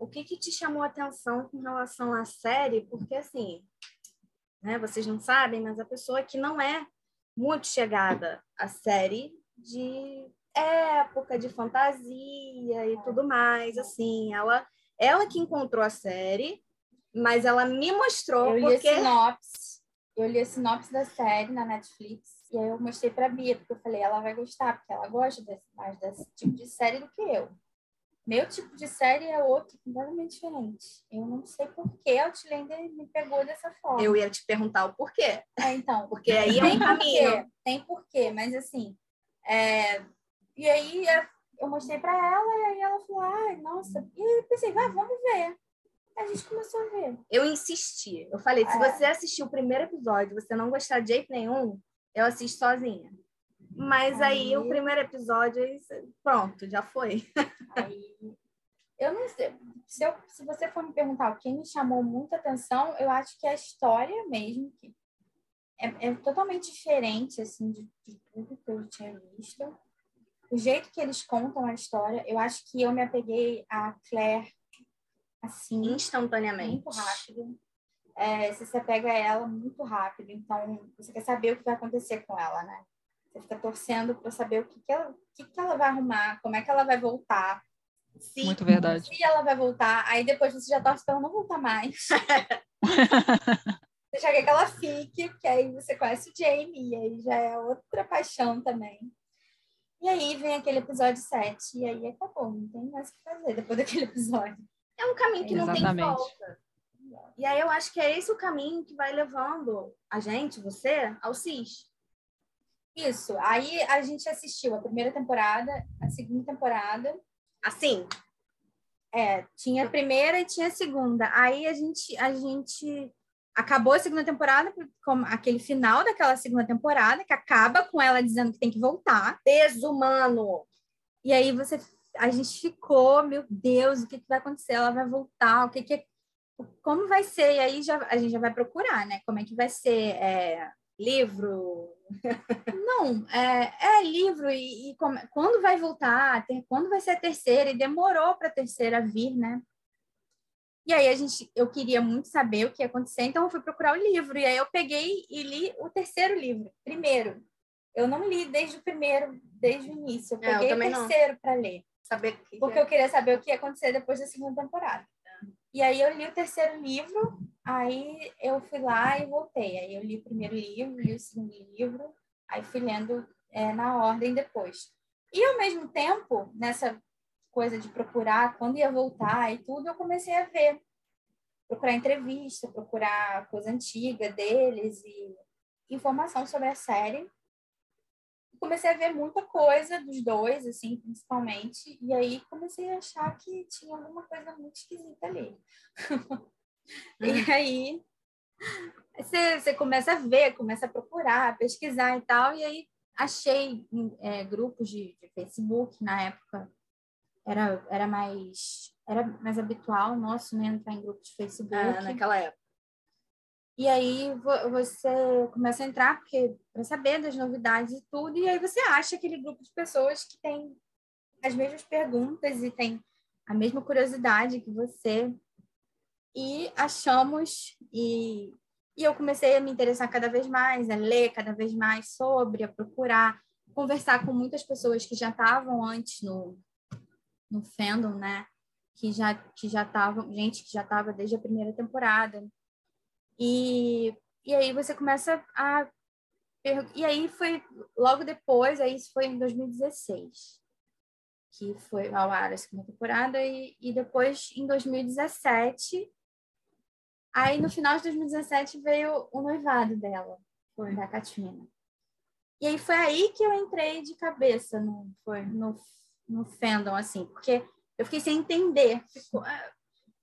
o que, que te chamou a atenção com relação à série? Porque, assim, né, vocês não sabem, mas a pessoa que não é muito chegada à série de época, de fantasia e tudo mais, assim, ela, ela que encontrou a série, mas ela me mostrou eu porque... Li a sinopse, eu li a sinopse da série na Netflix, e aí eu mostrei para a Bia, porque eu falei, ela vai gostar, porque ela gosta desse, mais desse tipo de série do que eu. Meu tipo de série é outro, completamente diferente. Eu não sei por que a Outlander me pegou dessa forma. Eu ia te perguntar o porquê. É, então. Porque aí é um caminho. Tem porquê, mas assim. É... E aí é, eu mostrei para ela, e aí ela falou, ai, nossa. E eu pensei, vai, vamos ver. A gente começou a ver. Eu insisti. Eu falei, se é. você assistir o primeiro episódio você não gostar de jeito nenhum, eu assisto sozinha. Mas aí, aí o primeiro episódio, pronto, já foi. Aí, eu não sei. Se, eu, se você for me perguntar o que me chamou muita atenção, eu acho que é a história mesmo. Que é, é totalmente diferente, assim, de, de tudo que eu tinha visto. O jeito que eles contam a história, eu acho que eu me apeguei a Claire, assim... Instantaneamente. Muito rápido é, você se apega a ela muito rápido. Então, você quer saber o que vai acontecer com ela, né? Você fica torcendo para saber o que, que, ela, o que, que ela vai arrumar, como é que ela vai voltar. Se, muito verdade. Se ela vai voltar, aí depois você já torce para ela não voltar mais. você já quer que ela fique, porque aí você conhece o Jamie, e aí já é outra paixão também. E aí vem aquele episódio 7, e aí acabou, não tem mais o que fazer depois daquele episódio. É um caminho que não tem volta. E aí eu acho que é esse o caminho que vai levando a gente, você, ao CIS. Isso. Aí a gente assistiu a primeira temporada, a segunda temporada. Assim? É, tinha a primeira e tinha a segunda. Aí a gente, a gente acabou a segunda temporada, com aquele final daquela segunda temporada, que acaba com ela dizendo que tem que voltar. Desumano. E aí você, a gente ficou, meu Deus, o que, que vai acontecer? Ela vai voltar, o que, que como vai ser? E aí já, a gente já vai procurar, né? Como é que vai ser? É, livro? Não, é, é livro e, e como, quando vai voltar? Ter, quando vai ser a terceira? E demorou para a terceira vir, né? E aí a gente, eu queria muito saber o que ia acontecer, então eu fui procurar o livro. E aí eu peguei e li o terceiro livro, primeiro. Eu não li desde o primeiro, desde o início. Eu peguei é, eu o terceiro para ler. Saber porque é. eu queria saber o que ia acontecer depois da segunda temporada. E aí eu li o terceiro livro, aí eu fui lá e voltei. Aí eu li o primeiro livro, li o segundo livro, aí fui lendo é, na ordem depois. E ao mesmo tempo, nessa coisa de procurar quando ia voltar e tudo, eu comecei a ver, procurar entrevista, procurar coisa antiga deles e informação sobre a série. Comecei a ver muita coisa dos dois, assim, principalmente, e aí comecei a achar que tinha alguma coisa muito esquisita ali. e hum. aí você, você começa a ver, começa a procurar, pesquisar e tal, e aí achei é, grupos de, de, Facebook na época era, era mais era mais habitual nosso né, entrar em grupos de Facebook ah, naquela época e aí você começa a entrar porque para saber das novidades e tudo e aí você acha aquele grupo de pessoas que tem as mesmas perguntas e tem a mesma curiosidade que você e achamos e e eu comecei a me interessar cada vez mais, a ler cada vez mais sobre, a procurar, conversar com muitas pessoas que já estavam antes no, no fandom, né? Que já que já estavam, gente que já estava desde a primeira temporada. E, e aí você começa a e aí foi logo depois, aí isso foi em 2016, que foi ao ar a segunda temporada e, e depois em 2017 Aí, no final de 2017, veio o noivado dela, foi da Katrina. E aí foi aí que eu entrei de cabeça no, foi, no, no fandom, assim, porque eu fiquei sem entender. Ficou, ah,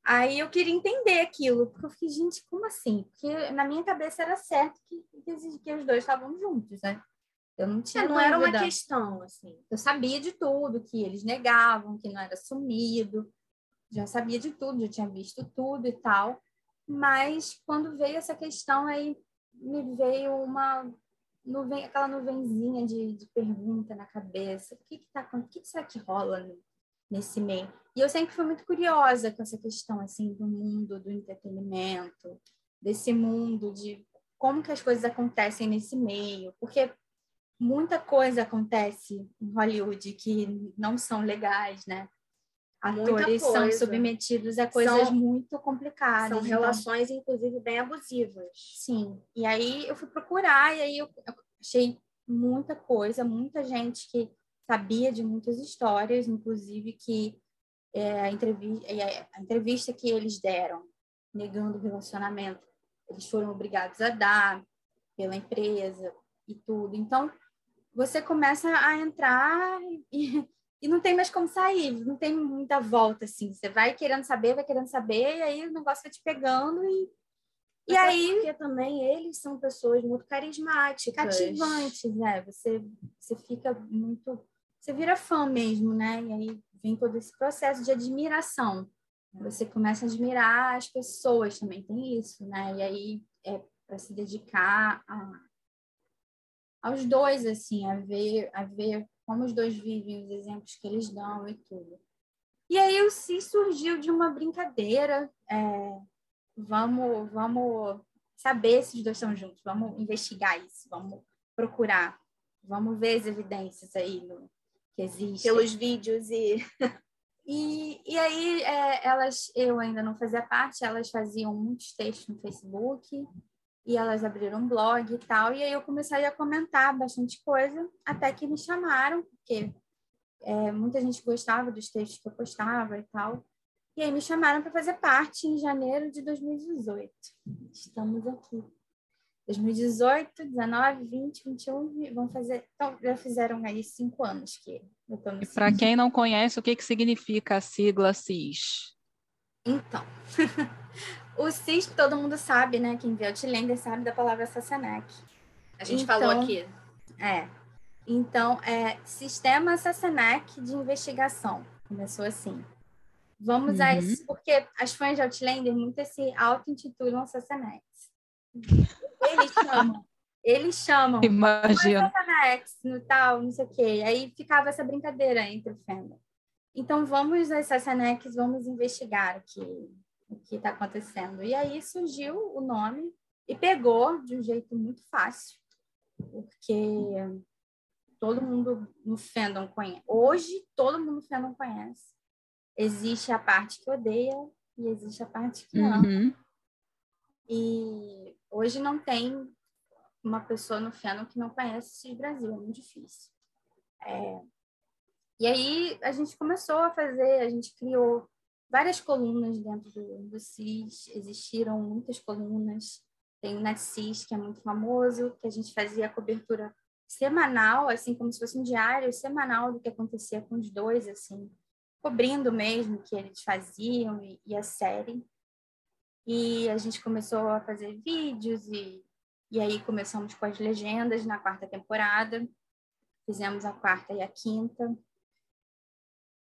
aí eu queria entender aquilo, porque eu fiquei, gente, como assim? Porque na minha cabeça era certo que, que, que os dois estavam juntos, né? Eu não tinha. É, não era uma questão, assim. Eu sabia de tudo, que eles negavam, que não era sumido. Já sabia de tudo, já tinha visto tudo e tal. Mas quando veio essa questão, aí me veio uma nuvem, aquela nuvenzinha de, de pergunta na cabeça. O que que tá, o que, que será que rola nesse meio? E eu sempre fui muito curiosa com essa questão assim do mundo do entretenimento, desse mundo de como que as coisas acontecem nesse meio, porque muita coisa acontece em Hollywood que não são legais, né? atores são submetidos a coisas são, muito complicadas. São então... relações, inclusive, bem abusivas. Sim. E aí eu fui procurar, e aí eu achei muita coisa, muita gente que sabia de muitas histórias, inclusive que é, a, entrevista, é, a entrevista que eles deram, negando o relacionamento, eles foram obrigados a dar pela empresa e tudo. Então, você começa a entrar e e não tem mais como sair, não tem muita volta, assim. Você vai querendo saber, vai querendo saber, e aí o negócio vai te pegando e. E aí. Porque também eles são pessoas muito carismáticas. Cativantes, né? Você, você fica muito. Você vira fã mesmo, né? E aí vem todo esse processo de admiração. Você começa a admirar as pessoas também, tem isso, né? E aí é para se dedicar a, aos dois, assim, a ver, a ver como os dois vivem, os exemplos que eles dão e tudo. E aí o Si surgiu de uma brincadeira. É, vamos, vamos saber se os dois estão juntos, vamos investigar isso, vamos procurar, vamos ver as evidências aí no, que existem. Pelos vídeos e. E, e aí, é, elas, eu ainda não fazia parte, elas faziam muitos textos no Facebook, e elas abriram um blog e tal, e aí eu comecei a comentar bastante coisa, até que me chamaram, porque é, muita gente gostava dos textos que eu postava e tal, e aí me chamaram para fazer parte em janeiro de 2018. Estamos aqui. 2018, 19, 20, 21, vão fazer. Então, já fizeram aí cinco anos que eu estou E para quem não conhece, o que, que significa a sigla CIS? Então, O CIS, todo mundo sabe, né? Quem vê Outlander sabe da palavra Sassenec. A gente então, falou aqui. É. Então, é Sistema Sassenec de Investigação. Começou assim. Vamos uhum. a isso, porque as fãs de Outlander muitas se auto-intitulam Sassenex. Eles chamam. Eles chamam. Imagina. No tal, não sei o quê. Aí ficava essa brincadeira entre o fandom. Então, vamos às Sassenex, vamos investigar aqui o que está acontecendo. E aí surgiu o nome e pegou de um jeito muito fácil, porque todo mundo no fandom conhece. Hoje, todo mundo no fandom conhece. Existe a parte que odeia e existe a parte que ama. Uhum. E hoje não tem uma pessoa no fandom que não conhece esse Brasil, é muito difícil. É, E aí a gente começou a fazer, a gente criou várias colunas dentro do, do CIS, existiram muitas colunas. Tem o NetCIS, que é muito famoso, que a gente fazia a cobertura semanal, assim como se fosse um diário semanal do que acontecia com os dois, assim, cobrindo mesmo o que eles faziam e, e, a série. E a gente começou a fazer vídeos e, e aí começamos com as legendas na quarta temporada. Fizemos a quarta e a quinta.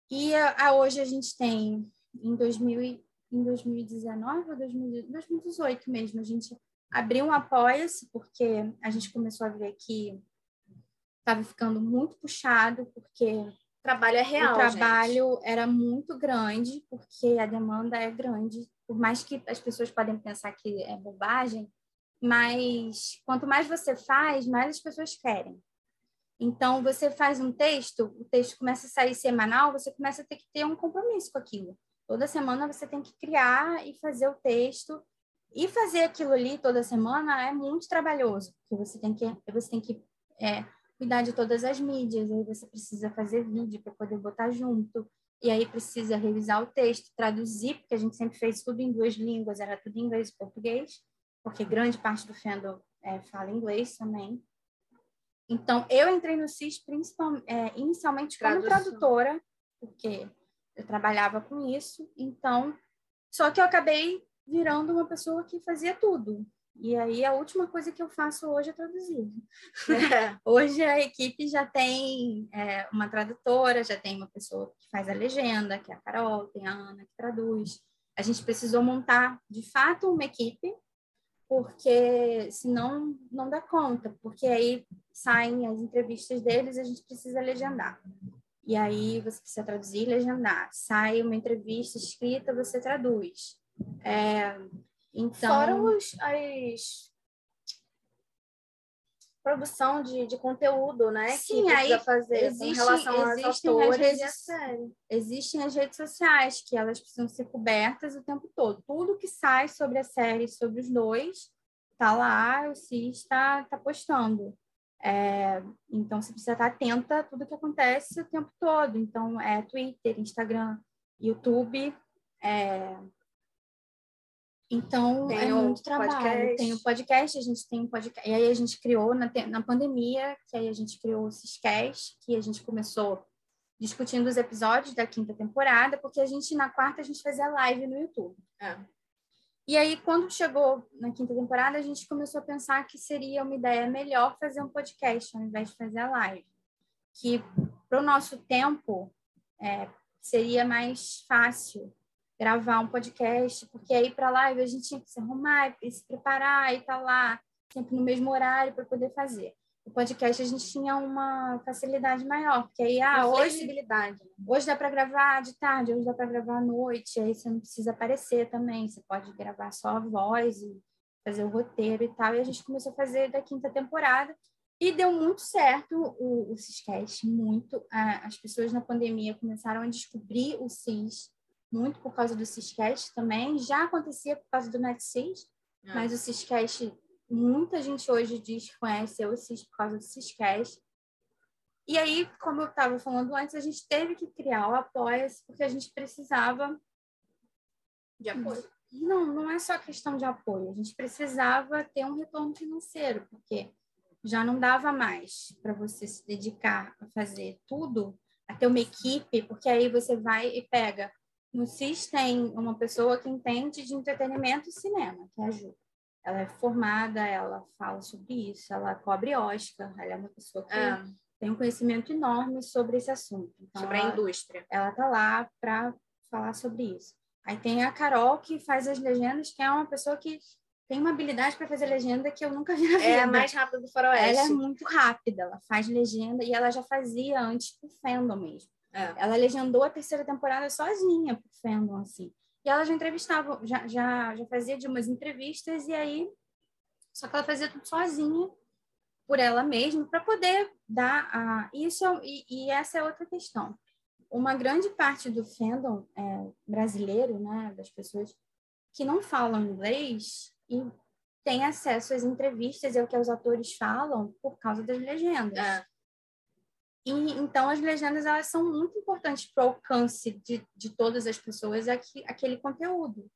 E a, a hoje a gente tem, em, 2000, em 2019 ou 2018 mesmo, a gente abriu um apoia-se, porque a gente começou a ver que estava ficando muito puxado, porque trabalho é real. O trabalho gente. era muito grande, porque a demanda é grande. Por mais que as pessoas podem pensar que é bobagem, mas quanto mais você faz, mais as pessoas querem. Então, você faz um texto, o texto começa a sair semanal, você começa a ter que ter um compromisso com aquilo. Toda semana você tem que criar e fazer o texto. E fazer aquilo ali toda semana é muito trabalhoso, porque você tem que, você tem que é, cuidar de todas as mídias, aí você precisa fazer vídeo para poder botar junto, e aí precisa revisar o texto, traduzir, porque a gente sempre fez tudo em duas línguas, era tudo em inglês e português, porque grande parte do fandom é, fala inglês também. Então, eu entrei no CIS é, inicialmente como Tradução. tradutora, porque eu trabalhava com isso, então, só que eu acabei virando uma pessoa que fazia tudo. E aí a última coisa que eu faço hoje é traduzir. É. hoje a equipe já tem é, uma tradutora, já tem uma pessoa que faz a legenda, que é a Carol, tem a Ana que traduz. A gente precisou montar de fato uma equipe porque senão não dá conta, porque aí saem as entrevistas deles a gente precisa legendar. E aí você precisa traduzir e legendar. Sai uma entrevista escrita, você traduz. É, então... Fora os, as produção de, de conteúdo, né? Sim, que aí fazer existe, em relação aos autores redes, Existem as redes sociais que elas precisam ser cobertas o tempo todo. Tudo que sai sobre a série, sobre os dois, tá lá, o CIS está tá postando. É, então, você precisa estar atenta a tudo que acontece o tempo todo. Então, é Twitter, Instagram, YouTube, é, então, tem é muito trabalho. Podcast. Tem o podcast, a gente tem um podcast. E aí a gente criou na, na pandemia, que aí a gente criou o Ciscast, que a gente começou discutindo os episódios da quinta temporada, porque a gente, na quarta, a gente fazia live no YouTube. É. E aí, quando chegou na quinta temporada, a gente começou a pensar que seria uma ideia melhor fazer um podcast ao invés de fazer a live. Que, para o nosso tempo, é, seria mais fácil gravar um podcast, porque aí para live a gente tinha que se arrumar e se preparar e estar tá lá sempre no mesmo horário para poder fazer. O podcast a gente tinha uma facilidade maior, porque aí ah, hoje hoje dá para gravar de tarde, hoje dá para gravar à noite, aí você não precisa aparecer também, você pode gravar só a voz e fazer o roteiro e tal. E a gente começou a fazer da quinta temporada e deu muito certo o, o Ciscast, muito. As pessoas na pandemia começaram a descobrir o Cis muito por causa do Ciscast também. Já acontecia por causa do NetSys, é. mas o Ciscast, muita gente hoje diz que conhece o Cis por causa do Ciscast. E aí, como eu estava falando antes, a gente teve que criar o Apoia-se, porque a gente precisava de apoio. Não, não é só questão de apoio. A gente precisava ter um retorno financeiro, porque já não dava mais para você se dedicar a fazer tudo, a ter uma equipe, porque aí você vai e pega no CIS tem uma pessoa que entende de entretenimento e cinema, que é a Ju. Ela é formada, ela fala sobre isso, ela cobre Oscar, ela é uma pessoa que é. tem um conhecimento enorme sobre esse assunto. Então, sobre ela, a indústria. Ela está lá para falar sobre isso. Aí tem a Carol, que faz as legendas, que é uma pessoa que tem uma habilidade para fazer legenda que eu nunca vi na vida. É a mais rápida do faroeste. Ela é muito rápida, ela faz legenda e ela já fazia antes pro fandom mesmo. É. Ela legendou a terceira temporada sozinha pro fandom, assim. E ela já entrevistava, já, já, já fazia de umas entrevistas, e aí. Só que ela fazia tudo sozinha, por ela mesma, para poder dar a. Isso, e, e, essa é outra questão. Uma grande parte do fandom é, brasileiro, né, das pessoas que não falam inglês e tem acesso às entrevistas e ao que os atores falam por causa das legendas. É. E, então, as legendas elas são muito importantes para o alcance de, de todas as pessoas aqui, aquele conteúdo,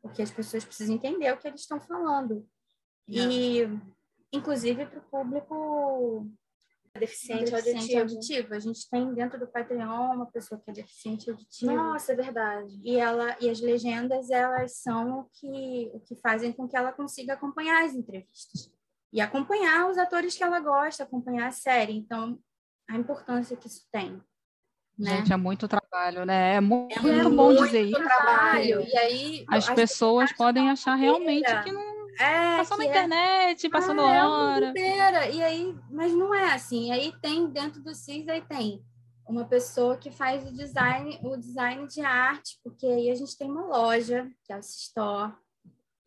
porque as pessoas precisam entender o que eles estão falando. Não. E, inclusive, para o público deficiente, deficiente auditivo. auditivo. A gente tem dentro do Patreon uma pessoa que é deficiente auditivo. Nossa, é verdade. E ela e as legendas elas são o que o que fazem com que ela consiga acompanhar as entrevistas e acompanhar os atores que ela gosta, acompanhar a série. Então, a importância que isso tem. Né? Gente, é muito trabalho, né? É muito, é muito bom muito dizer isso. trabalho. E aí as pessoas podem achar realmente que não é, passando na é internet, passando ah, hora. É. E aí, mas não é assim. Aí tem dentro do CIS, aí tem uma pessoa que faz o design, o design de arte, porque aí a gente tem uma loja, que é o Store,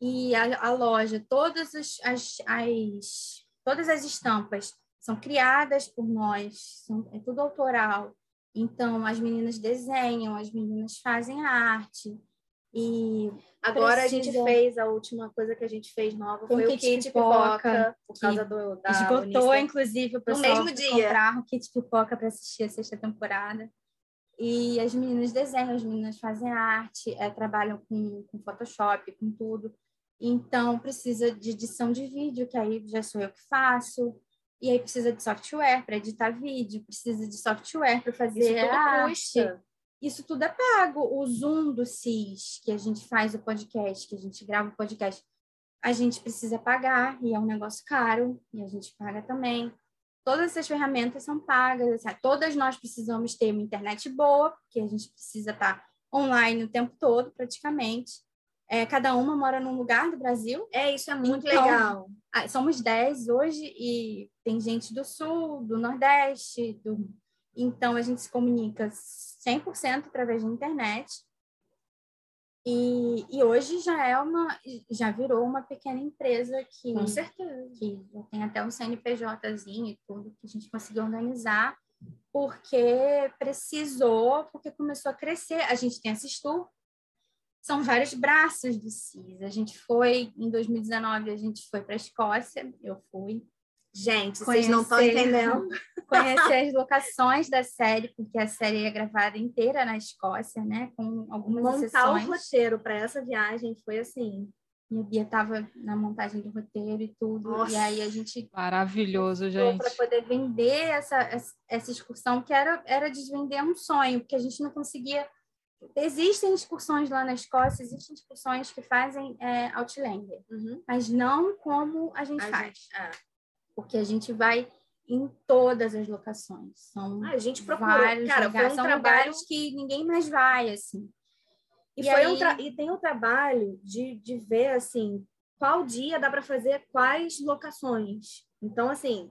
e a, a loja, todas as, as, as, todas as estampas são criadas por nós, são, é tudo autoral. Então, as meninas desenham, as meninas fazem a arte. E agora precisa... a gente fez a última coisa que a gente fez nova foi o kit, kit pipoca, pipoca por causa do da esgotou Unicef. inclusive o pessoal no mesmo dia comprar o kit pipoca para assistir a sexta temporada. E as meninas desenham, as meninas fazem arte, é, trabalham com, com Photoshop, com tudo. Então precisa de edição de vídeo, que aí já sou eu que faço. E aí precisa de software para editar vídeo, precisa de software para fazer Isso arte. Custa. Isso tudo é pago. O Zoom do CIS, que a gente faz o podcast, que a gente grava o podcast, a gente precisa pagar, e é um negócio caro, e a gente paga também. Todas essas ferramentas são pagas, assim, todas nós precisamos ter uma internet boa, porque a gente precisa estar online o tempo todo, praticamente. É, cada uma mora num lugar do Brasil. É, isso é muito então, legal. Somos 10 hoje e tem gente do Sul, do Nordeste, do... então a gente se comunica 100% através da internet. E, e hoje já é uma, já virou uma pequena empresa que, com certeza, que tem até um CNPJzinho e tudo que a gente conseguiu organizar, porque precisou, porque começou a crescer. A gente tem a Sistur, são vários braços do CIS. A gente foi, em 2019, a gente foi para a Escócia, eu fui. Gente, conhecer, vocês não estão entendendo. Conhecer as locações da série, porque a série é gravada inteira na Escócia, né? Com algumas Montar exceções. o roteiro para essa viagem foi assim. E a Bia estava na montagem do roteiro e tudo. Nossa. E aí a gente. Maravilhoso, gente. Para poder vender essa, essa excursão, que era, era desvender um sonho, porque a gente não conseguia Existem excursões lá na Escócia, existem excursões que fazem é, Outlander, uhum. mas não como a gente a faz. Gente, é. Porque a gente vai em todas as locações. São ah, a gente procurou. Cara, lugares, um são trabalho... que ninguém mais vai, assim. E, e, foi aí... um tra... e tem o trabalho de, de ver, assim, qual dia dá para fazer quais locações. Então, assim,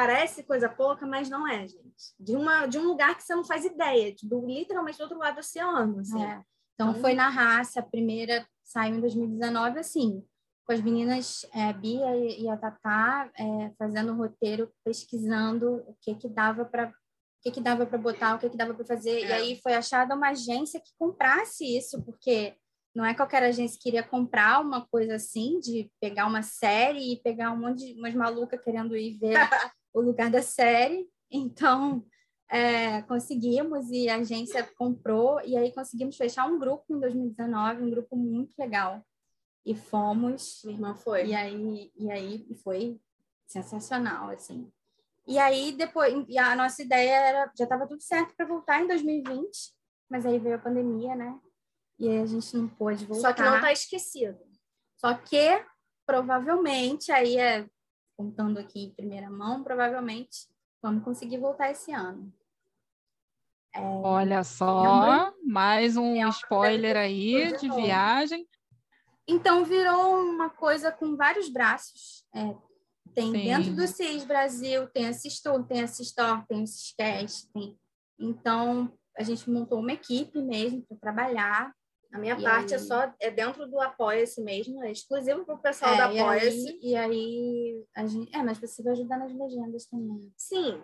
Parece coisa pouca, mas não é, gente. De, uma, de um lugar que você não faz ideia, do, literalmente do outro lado do oceano. Assim. É. Então, então, foi na raça, a primeira saiu em 2019, assim, com as meninas é, Bia e, a Tatá é, fazendo o roteiro, pesquisando o que que dava para o que, que dava para botar, o que, que dava para fazer. É. E aí foi achada uma agência que comprasse isso, porque não é qualquer agência que iria comprar uma coisa assim, de pegar uma série e pegar um monte de umas malucas querendo ir ver o lugar da série. Então, é, conseguimos e a agência comprou, e aí conseguimos fechar um grupo em 2019, um grupo muito legal. E fomos. Minha irmã foi. E aí, e aí foi sensacional, assim. E aí, depois, e a nossa ideia era, já estava tudo certo para voltar em 2020, mas aí veio a pandemia, né? E aí a gente não pôde voltar. Só que não está esquecido. Só que, provavelmente, aí é contando aqui em primeira mão, provavelmente vamos conseguir voltar esse ano. É... Olha só, mais um spoiler aí de viagem. Então virou uma coisa com vários braços. É, tem Sim. dentro do CIS Brasil, tem a tem a Sistor, tem o tem. Então a gente montou uma equipe mesmo para trabalhar a minha e parte é aí... é só é dentro do Apoia-se mesmo, é exclusivo para o pessoal é, do Apoia-se. E aí, a gente, é, mas vai ajudar nas legendas também. Sim.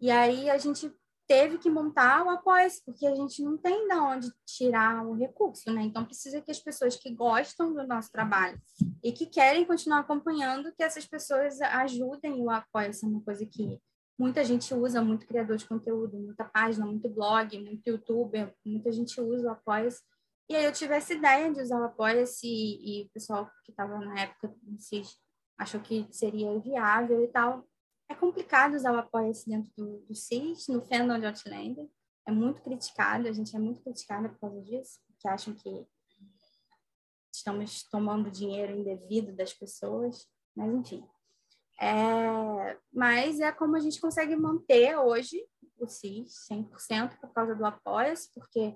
E aí a gente teve que montar o Apoia-se, porque a gente não tem de onde tirar o recurso, né? Então precisa que as pessoas que gostam do nosso trabalho e que querem continuar acompanhando, que essas pessoas ajudem o Apoia-se, é uma coisa que muita gente usa, muito criador de conteúdo, muita página, muito blog, muito youtuber, muita gente usa o Apoia-se. E aí eu tive essa ideia de usar o Apoia-se e, e, o pessoal que estava na época achou que seria viável e tal. É complicado usar o Apoia-se dentro do, do CIS, no fandom de Outlander. É muito criticado, a gente é muito criticada por causa disso, porque acham que estamos tomando dinheiro indevido das pessoas, mas enfim. É, mas é como a gente consegue manter hoje o CIS 100% por causa do Apoia-se, porque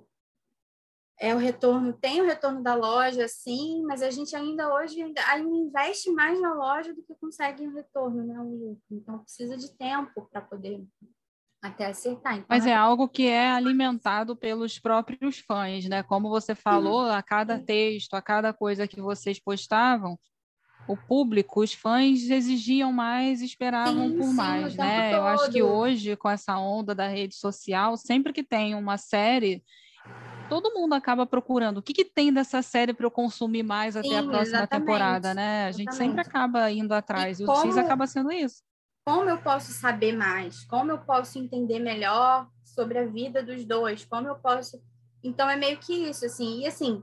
é o retorno, tem o retorno da loja, sim, mas a gente ainda hoje ainda, ainda investe mais na loja do que consegue o retorno, né? Então precisa de tempo para poder até acertar. Então, Mas é... é algo que é alimentado pelos próprios fãs, né? Como você falou, a cada texto, a cada coisa que vocês postavam, o público, os fãs exigiam mais, esperavam sim, por sim, mais, né? Todo. Eu acho que hoje, com essa onda da rede social, sempre que tem uma série, todo mundo acaba procurando o que, que tem dessa série para eu consumir mais até sim, a próxima temporada, né? A gente exatamente. sempre acaba indo atrás, e, e o como... X acaba sendo isso. Como eu posso saber mais? Como eu posso entender melhor sobre a vida dos dois? Como eu posso. Então é meio que isso, assim. E assim,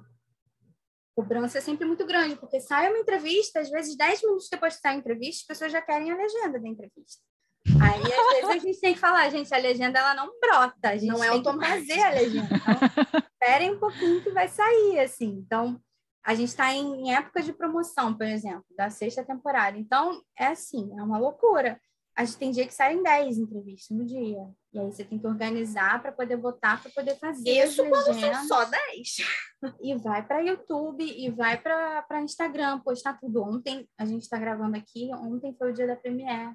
cobrança é sempre muito grande, porque sai uma entrevista, às vezes 10 minutos depois de sair a entrevista, as pessoas já querem a legenda da entrevista. Aí, às vezes, a gente tem que falar, gente, a legenda ela não brota, a gente não é tem que fazer a legenda. Então, esperem um pouquinho que vai sair, assim. Então, a gente está em época de promoção, por exemplo, da sexta temporada. Então, é assim, é uma loucura. A gente tem dia que saem 10 entrevistas no dia. E aí você tem que organizar para poder botar, para poder fazer Isso quando são só 10. E vai para YouTube, e vai para Instagram, postar tudo. Ontem, a gente está gravando aqui, ontem foi o dia da Premiere.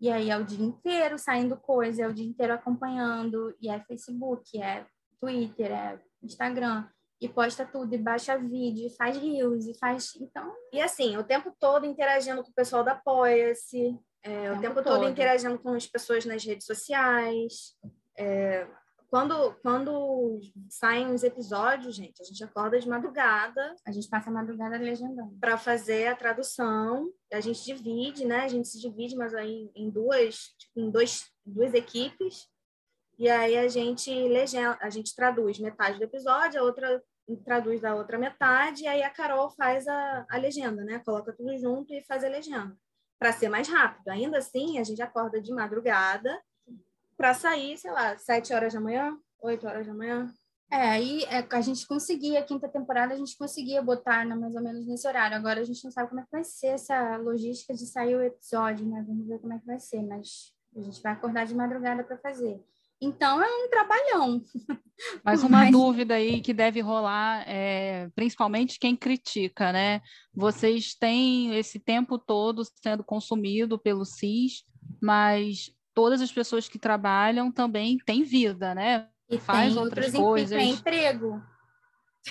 E aí é o dia inteiro saindo coisa, é o dia inteiro acompanhando, e é Facebook, é Twitter, é Instagram, e posta tudo, e baixa vídeo, e faz reels, e faz. Então. E assim, o tempo todo interagindo com o pessoal da Apoia-se, é, o, tempo, tempo todo. todo interagindo com as pessoas nas redes sociais. É, quando, quando saem os episódios, gente, a gente acorda de madrugada. A gente passa a madrugada legendando. Para fazer a tradução. A gente divide, né? A gente se divide, mas aí em duas, tipo, em dois, duas equipes. E aí a gente legenda, a gente traduz metade do episódio, a outra traduz da outra metade, e aí a Carol faz a, a legenda, né? Coloca tudo junto e faz a legenda para ser mais rápido. Ainda assim, a gente acorda de madrugada para sair, sei lá, sete horas da manhã, oito horas da manhã. É, aí é, a gente conseguia, a quinta temporada, a gente conseguia botar né, mais ou menos nesse horário. Agora a gente não sabe como é que vai ser essa logística de sair o episódio, né? Vamos ver como é que vai ser, mas a gente vai acordar de madrugada para fazer. Então é um trabalhão. Mas uma Mas... dúvida aí que deve rolar, é, principalmente quem critica, né? Vocês têm esse tempo todo sendo consumido pelo CIS, mas todas as pessoas que trabalham também têm vida, né? E Faz outras coisas. Tem emprego.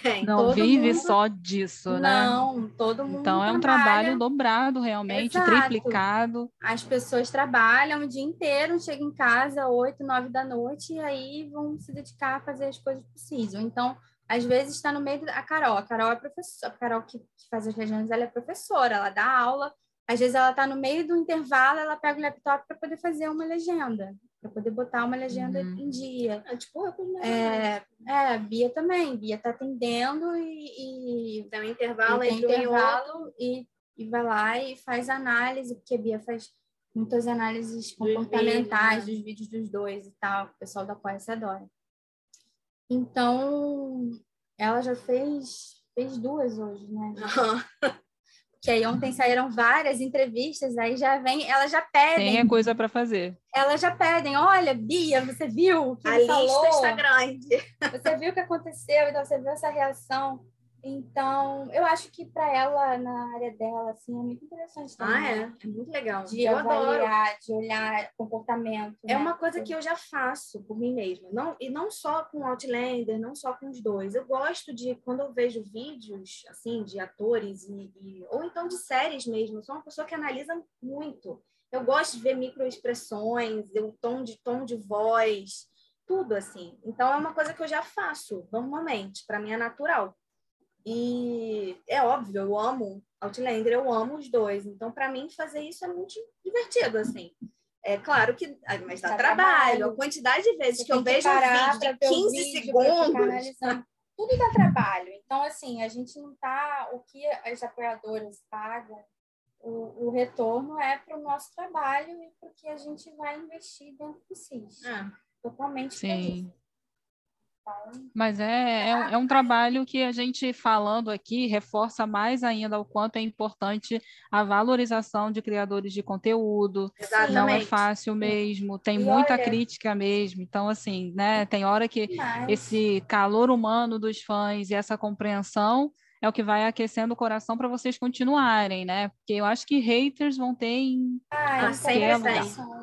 Tem. Não vive mundo... só disso, né? Não, todo mundo. Então é um trabalho dobrado, realmente, Exato. triplicado. As pessoas trabalham o dia inteiro, chegam em casa oito, nove da noite e aí vão se dedicar a fazer as coisas que precisam. Então, às vezes está no meio da Carol. A Carol é professora, a Carol que, que faz as regiões, ela é professora, ela dá aula. Às vezes ela está no meio do intervalo, ela pega o laptop para poder fazer uma legenda para poder botar uma legenda uhum. em dia. É, tipo, é, é, Bia também. Bia está atendendo e, e tem um intervalo entre intervalo e, e vai lá e faz análise, porque a Bia faz muitas análises comportamentais dos vídeos, né? dos, vídeos dos dois e tal. O pessoal da se adora. Então, ela já fez fez duas hoje, né? Que aí ontem saíram várias entrevistas, aí já vem, elas já pedem. Tem coisa para fazer. Elas já pedem, olha, Bia, você viu que a lista falou? está grande. Você viu o que aconteceu, então você viu essa reação. Então, eu acho que para ela, na área dela, assim, é muito interessante também. Ah, é? É muito legal. De eu avaliar, adoro. de olhar comportamento. É né? uma coisa que eu já faço por mim mesma. Não, e não só com Outlander, não só com os dois. Eu gosto de, quando eu vejo vídeos, assim, de atores, e, e ou então de séries mesmo, eu sou uma pessoa que analisa muito. Eu gosto de ver microexpressões, o tom de, tom de voz, tudo assim. Então, é uma coisa que eu já faço normalmente, para mim é natural. E é óbvio, eu amo Outlander, eu amo os dois. Então, para mim, fazer isso é muito divertido, assim. É claro que, mas dá, dá trabalho. trabalho. A quantidade de vezes que eu vejo um vídeo de 15 vídeo, segundos. Tudo dá trabalho. Então, assim, a gente não tá. O que as apoiadoras pagam, o, o retorno é para o nosso trabalho e para o que a gente vai investir dentro do CIS. Ah. Totalmente Sim. Mas é, é, é, um trabalho que a gente falando aqui reforça mais ainda o quanto é importante a valorização de criadores de conteúdo. Exatamente. Não é fácil mesmo, tem e muita olha... crítica mesmo. Então, assim, né, tem hora que Mas... esse calor humano dos fãs e essa compreensão é o que vai aquecendo o coração para vocês continuarem, né? Porque eu acho que haters vão ter em ah, sempre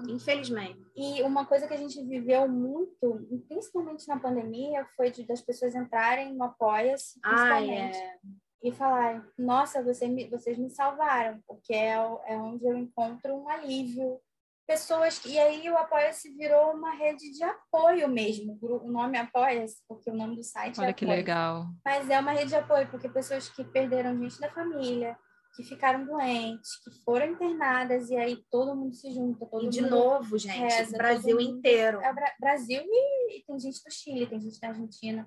infelizmente. E uma coisa que a gente viveu muito, principalmente na pandemia, foi de, das pessoas entrarem no Apoia-se, principalmente. Ah, é. E falar, nossa, você me, vocês me salvaram, porque é, é onde eu encontro um alívio pessoas e aí o Apoia-se virou uma rede de apoio mesmo. O nome Apoia-se, porque o nome do site Olha é que legal. Mas é uma rede de apoio, porque pessoas que perderam gente da família, que ficaram doentes, que foram internadas, e aí todo mundo se junta. Todo e de novo, gente, reza, Brasil inteiro. É Brasil e, e, tem gente do Chile, tem gente da Argentina,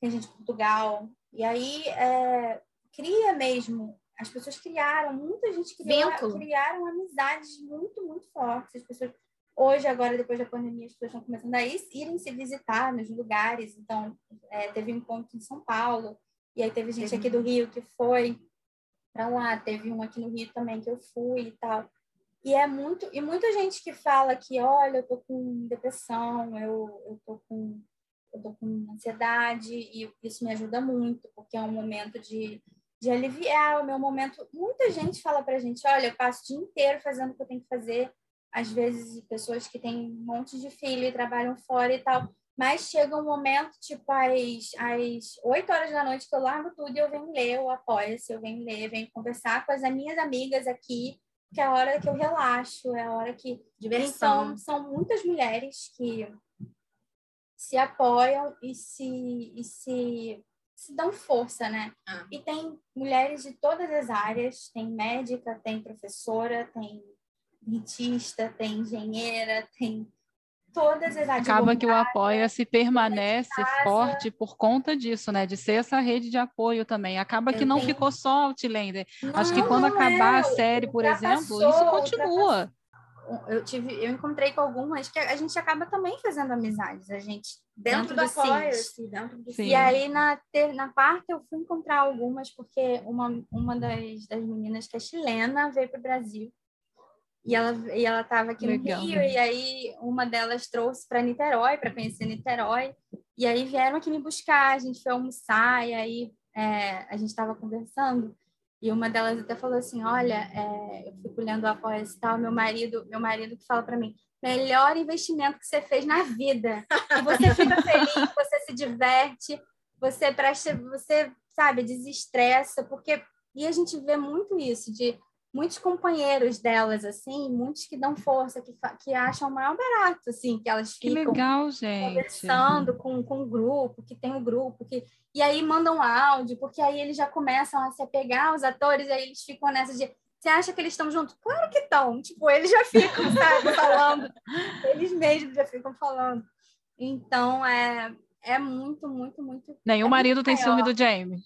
tem gente de Portugal. E aí é, cria mesmo as pessoas criaram, muita gente criou, criaram amizades muito, muito fortes. As pessoas, hoje, agora, depois da pandemia, as pessoas estão começando a ir, irem se visitar nos lugares. Então, é, teve um encontro em São Paulo, e aí teve gente aqui do Rio que foi para lá, teve um aqui no Rio também que eu fui e tal. E é muito, e muita gente que fala que, olha, eu tô com depressão, eu, eu tô com eu tô com ansiedade e isso me ajuda muito, porque é um momento de de aliviar o meu momento. Muita gente fala para a gente: olha, eu passo o dia inteiro fazendo o que eu tenho que fazer. Às vezes, pessoas que têm um monte de filho e trabalham fora e tal. Mas chega um momento, tipo, às, às 8 horas da noite, que eu largo tudo e eu venho ler, eu apoio-se, eu venho ler, venho conversar com as minhas amigas aqui, que é a hora que eu relaxo, é a hora que. Diversão. Então, são muitas mulheres que se apoiam e se, e se se dão força, né? Ah. E tem mulheres de todas as áreas, tem médica, tem professora, tem dentista, tem engenheira, tem todas as áreas. Acaba que o apoia-se permanece forte por conta disso, né? De ser essa rede de apoio também. Acaba que não ficou só Outlander. Não, Acho que quando acabar é. a série, por exemplo, isso continua eu tive, eu encontrei com algumas que a gente acaba também fazendo amizades, a gente dentro, dentro do assim, dentro do E aí na ter, na quarta eu fui encontrar algumas porque uma uma das, das meninas que é chilena veio para o Brasil. E ela e ela estava aqui Legal, no Rio e aí uma delas trouxe para Niterói para conhecer Niterói. E aí vieram aqui me buscar, a gente foi almoçar e aí é, a gente estava conversando e uma delas até falou assim: Olha, é, eu fico lendo o apoio e tal. Meu marido, meu marido que fala para mim: melhor investimento que você fez na vida. E você fica feliz, você se diverte, você presta, você sabe, desestressa, porque e a gente vê muito isso de muitos companheiros delas, assim, muitos que dão força, que, que acham o maior barato, assim, que elas ficam que legal, conversando com, com o grupo, que tem o um grupo, que e aí mandam áudio, porque aí eles já começam a se apegar aos atores, e aí eles ficam nessa de você acha que eles estão juntos? Claro que estão. Tipo, eles já ficam, sabe, falando. Eles mesmos já ficam falando. Então, é, é muito, muito, muito. Nenhum é marido tem ciúme do Jamie.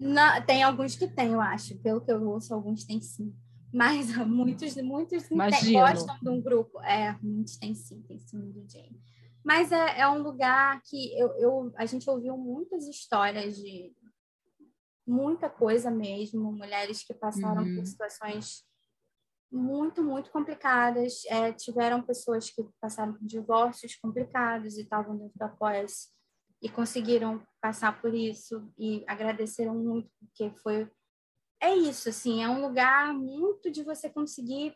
Não, tem alguns que tem, eu acho. Pelo que eu ouço, alguns têm sim. Mas muitos, muitos tem, gostam de um grupo. É, muitos têm sim, tem ciúme do Jamie. Mas é, é um lugar que eu, eu, a gente ouviu muitas histórias de muita coisa mesmo, mulheres que passaram uhum. por situações muito, muito complicadas. É, tiveram pessoas que passaram por divórcios complicados e estavam dentro da pós e conseguiram passar por isso e agradeceram muito, porque foi. É isso, assim, é um lugar muito de você conseguir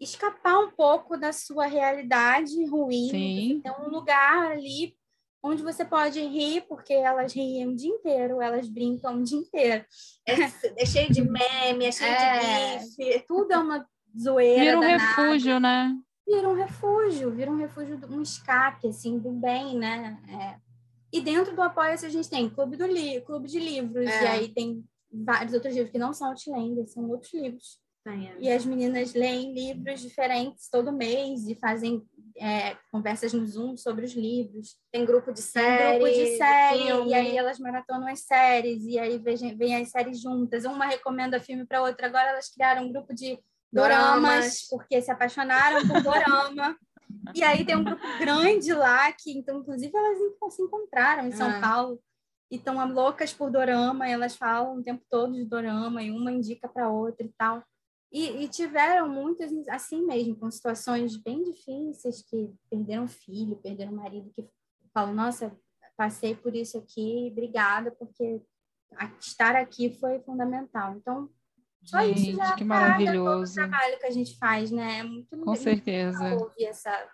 escapar um pouco da sua realidade ruim. Sim. Tem um lugar ali onde você pode rir, porque elas riem o dia inteiro, elas brincam o dia inteiro. É, é cheio de meme, é cheio é, de bife. Tudo é uma zoeira. Vira um danada. refúgio, né? Vira um refúgio, vira um refúgio, um escape, assim, do bem, né? É. E dentro do Apoia-se a gente tem Clube, do li Clube de Livros, é. e aí tem vários outros livros que não são Outlander, são outros livros Tem, é. E as meninas leem livros diferentes todo mês e fazem é, conversas no Zoom sobre os livros. Tem grupo de Tem série, grupo de série, filme. e aí elas maratonam as séries, e aí vêm as séries juntas. Uma recomenda filme para outra. Agora elas criaram um grupo de doramas, Doramas. porque se apaixonaram por dorama. e aí tem um grupo grande lá, que então, inclusive, elas se encontraram em São Ah. Paulo. E estão loucas por dorama, elas falam o tempo todo de dorama, e uma indica para outra e tal. E, e tiveram muitas assim mesmo, com situações bem difíceis, que perderam filho, perderam marido, que falam, nossa, passei por isso aqui, obrigada, porque estar aqui foi fundamental. Então, só isso Gente, já que paga todo o maravilhoso. trabalho que a gente faz, né? É muito Com muito certeza. ouvir essa,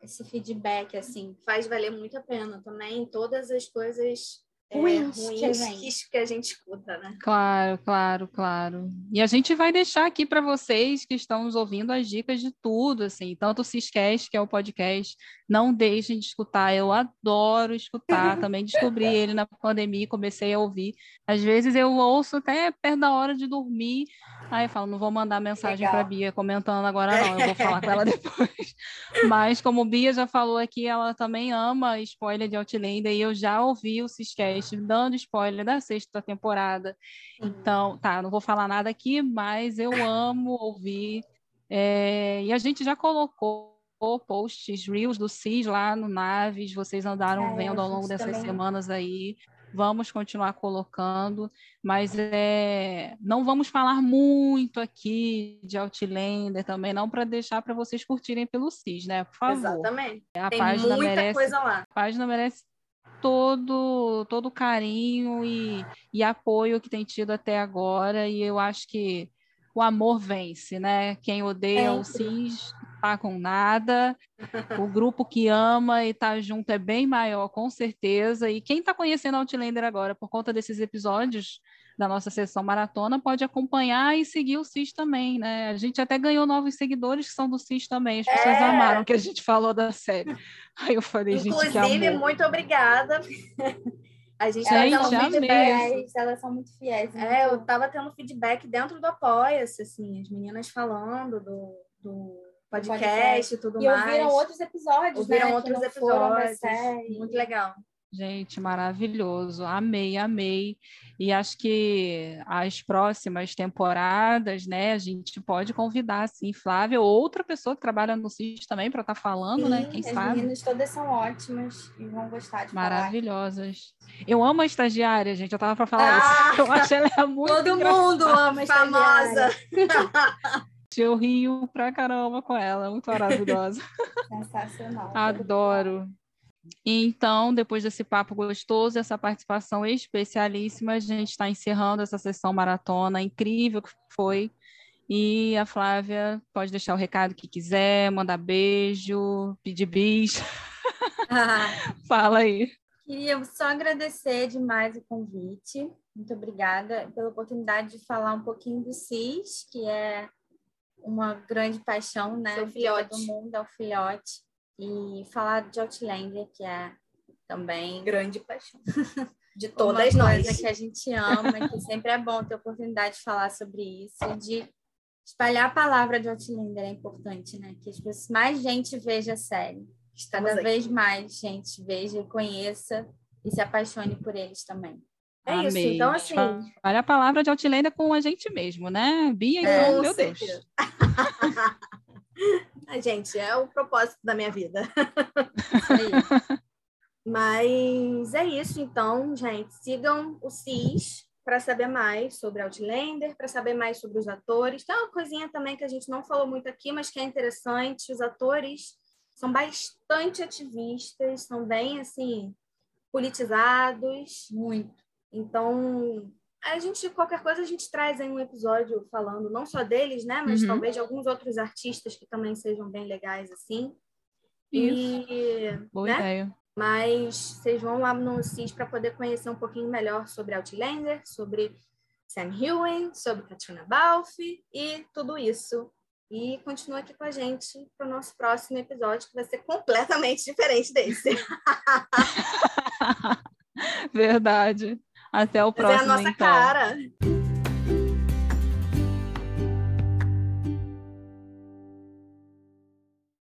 esse feedback, assim. Faz valer muito a pena também todas as coisas é, Ruins que ruins que, a gente escuta, né? Claro, claro, claro. E a gente vai deixar aqui para vocês que estão nos ouvindo as dicas de tudo, assim, tanto o Ciscast, que é o podcast, não deixem de escutar. Eu adoro escutar, também descobri ele na pandemia, e comecei a ouvir. Às vezes eu ouço até perto da hora de dormir, aí eu falo, não vou mandar mensagem para. Bia comentando agora não, eu vou falar com ela depois. Mas como Bia já falou aqui, ela também ama spoiler de Outlander e eu já ouvi o Ciscast dando spoiler da sexta temporada. Então, tá, não vou falar nada aqui, mas eu amo ouvir. É, e a gente já colocou posts, reels do CIS lá no Naves, vocês andaram É, vendo ao longo dessas também- semanas aí. Vamos continuar colocando, mas é, não vamos falar muito aqui de Outlander também, não para deixar para vocês curtirem pelo CIS, né? Por favor. Exatamente. A Tem página muita merece coisa lá. a página merece todo todo o carinho e, e apoio que tem tido até agora e eu acho que o amor vence, né? Quem odeia o Sempre. CIS tá com nada, o grupo que ama e tá junto é bem maior, com certeza. E quem está conhecendo Outlander agora por conta desses episódios da nossa sessão maratona pode acompanhar e seguir o CIS também, né? A gente até ganhou novos seguidores que são do CIS também. As pessoas É. amaram que a gente falou da série. Aí eu falei, gente, que Inclusive, muito obrigada. A gente Gente, tá tendo amei. feedback. Fiéis, elas são muito fiéis. É, eu tava tendo feedback dentro do Apoia-se, assim, as meninas falando do, do podcast, Podcast. e tudo E mais. ouviram outros episódios, Ouviram né? outros episódios. Muito legal. Gente, maravilhoso. Amei, amei. E acho que as próximas temporadas, né, a gente pode convidar, assim, Flávia ou outra pessoa que trabalha no CIS também para estar falando, né? Sim, Quem as sabe? meninas todas são ótimas e vão gostar de falar. Maravilhosas. Eu amo a estagiária, gente. Eu tava para falar Ah! isso. Eu acho ela muito Todo engraçada. mundo ama a Famosa. Eu rio pra caramba com ela. Muito maravilhosa. Sensacional. Adoro. Então, depois desse papo gostoso, essa participação especialíssima, a gente está encerrando essa sessão maratona incrível que foi. E a Flávia pode deixar o recado que quiser, mandar beijo, pedir bis. Fala aí. Queria só agradecer demais o convite. Muito obrigada pela oportunidade de falar um pouquinho do CIS, que é uma grande paixão, né? Seu filhote. todo mundo, é o filhote. E falar de Outlander, que é também Grande paixão. De uma todas coisa nós. que a gente ama, que sempre é bom ter a oportunidade de falar sobre isso, e de espalhar a palavra de Outlander é importante, né? Que mais gente veja a série. Estamos Cada vez mais gente veja, conheça e se apaixone por eles também. É isso. Amei. Então, assim, Olha a palavra de Outlander com a gente mesmo, né? Bia, É, então, com meu Deus. a gente, é o propósito da minha vida. Isso aí. Mas é isso, então, gente. Sigam o CIS para saber mais sobre Outlander, para saber mais sobre os atores. Tem uma coisinha também que a gente não falou muito aqui, mas que é interessante. Os atores são bastante ativistas, são bem, assim, politizados. Muito. Então, a gente, qualquer coisa, a gente traz aí um episódio falando não só deles, né? Mas Uhum. talvez de alguns outros artistas que também sejam bem legais, assim. Isso. E, Boa né? ideia. Mas vocês vão lá no CIS para poder conhecer um pouquinho melhor sobre Outlander, sobre Sam Hewen, sobre Katrina Balfe e tudo isso. E continua aqui com a gente para o nosso próximo episódio, que vai ser completamente diferente desse. Verdade. Até o Mas é a próximo, nossa então. cara.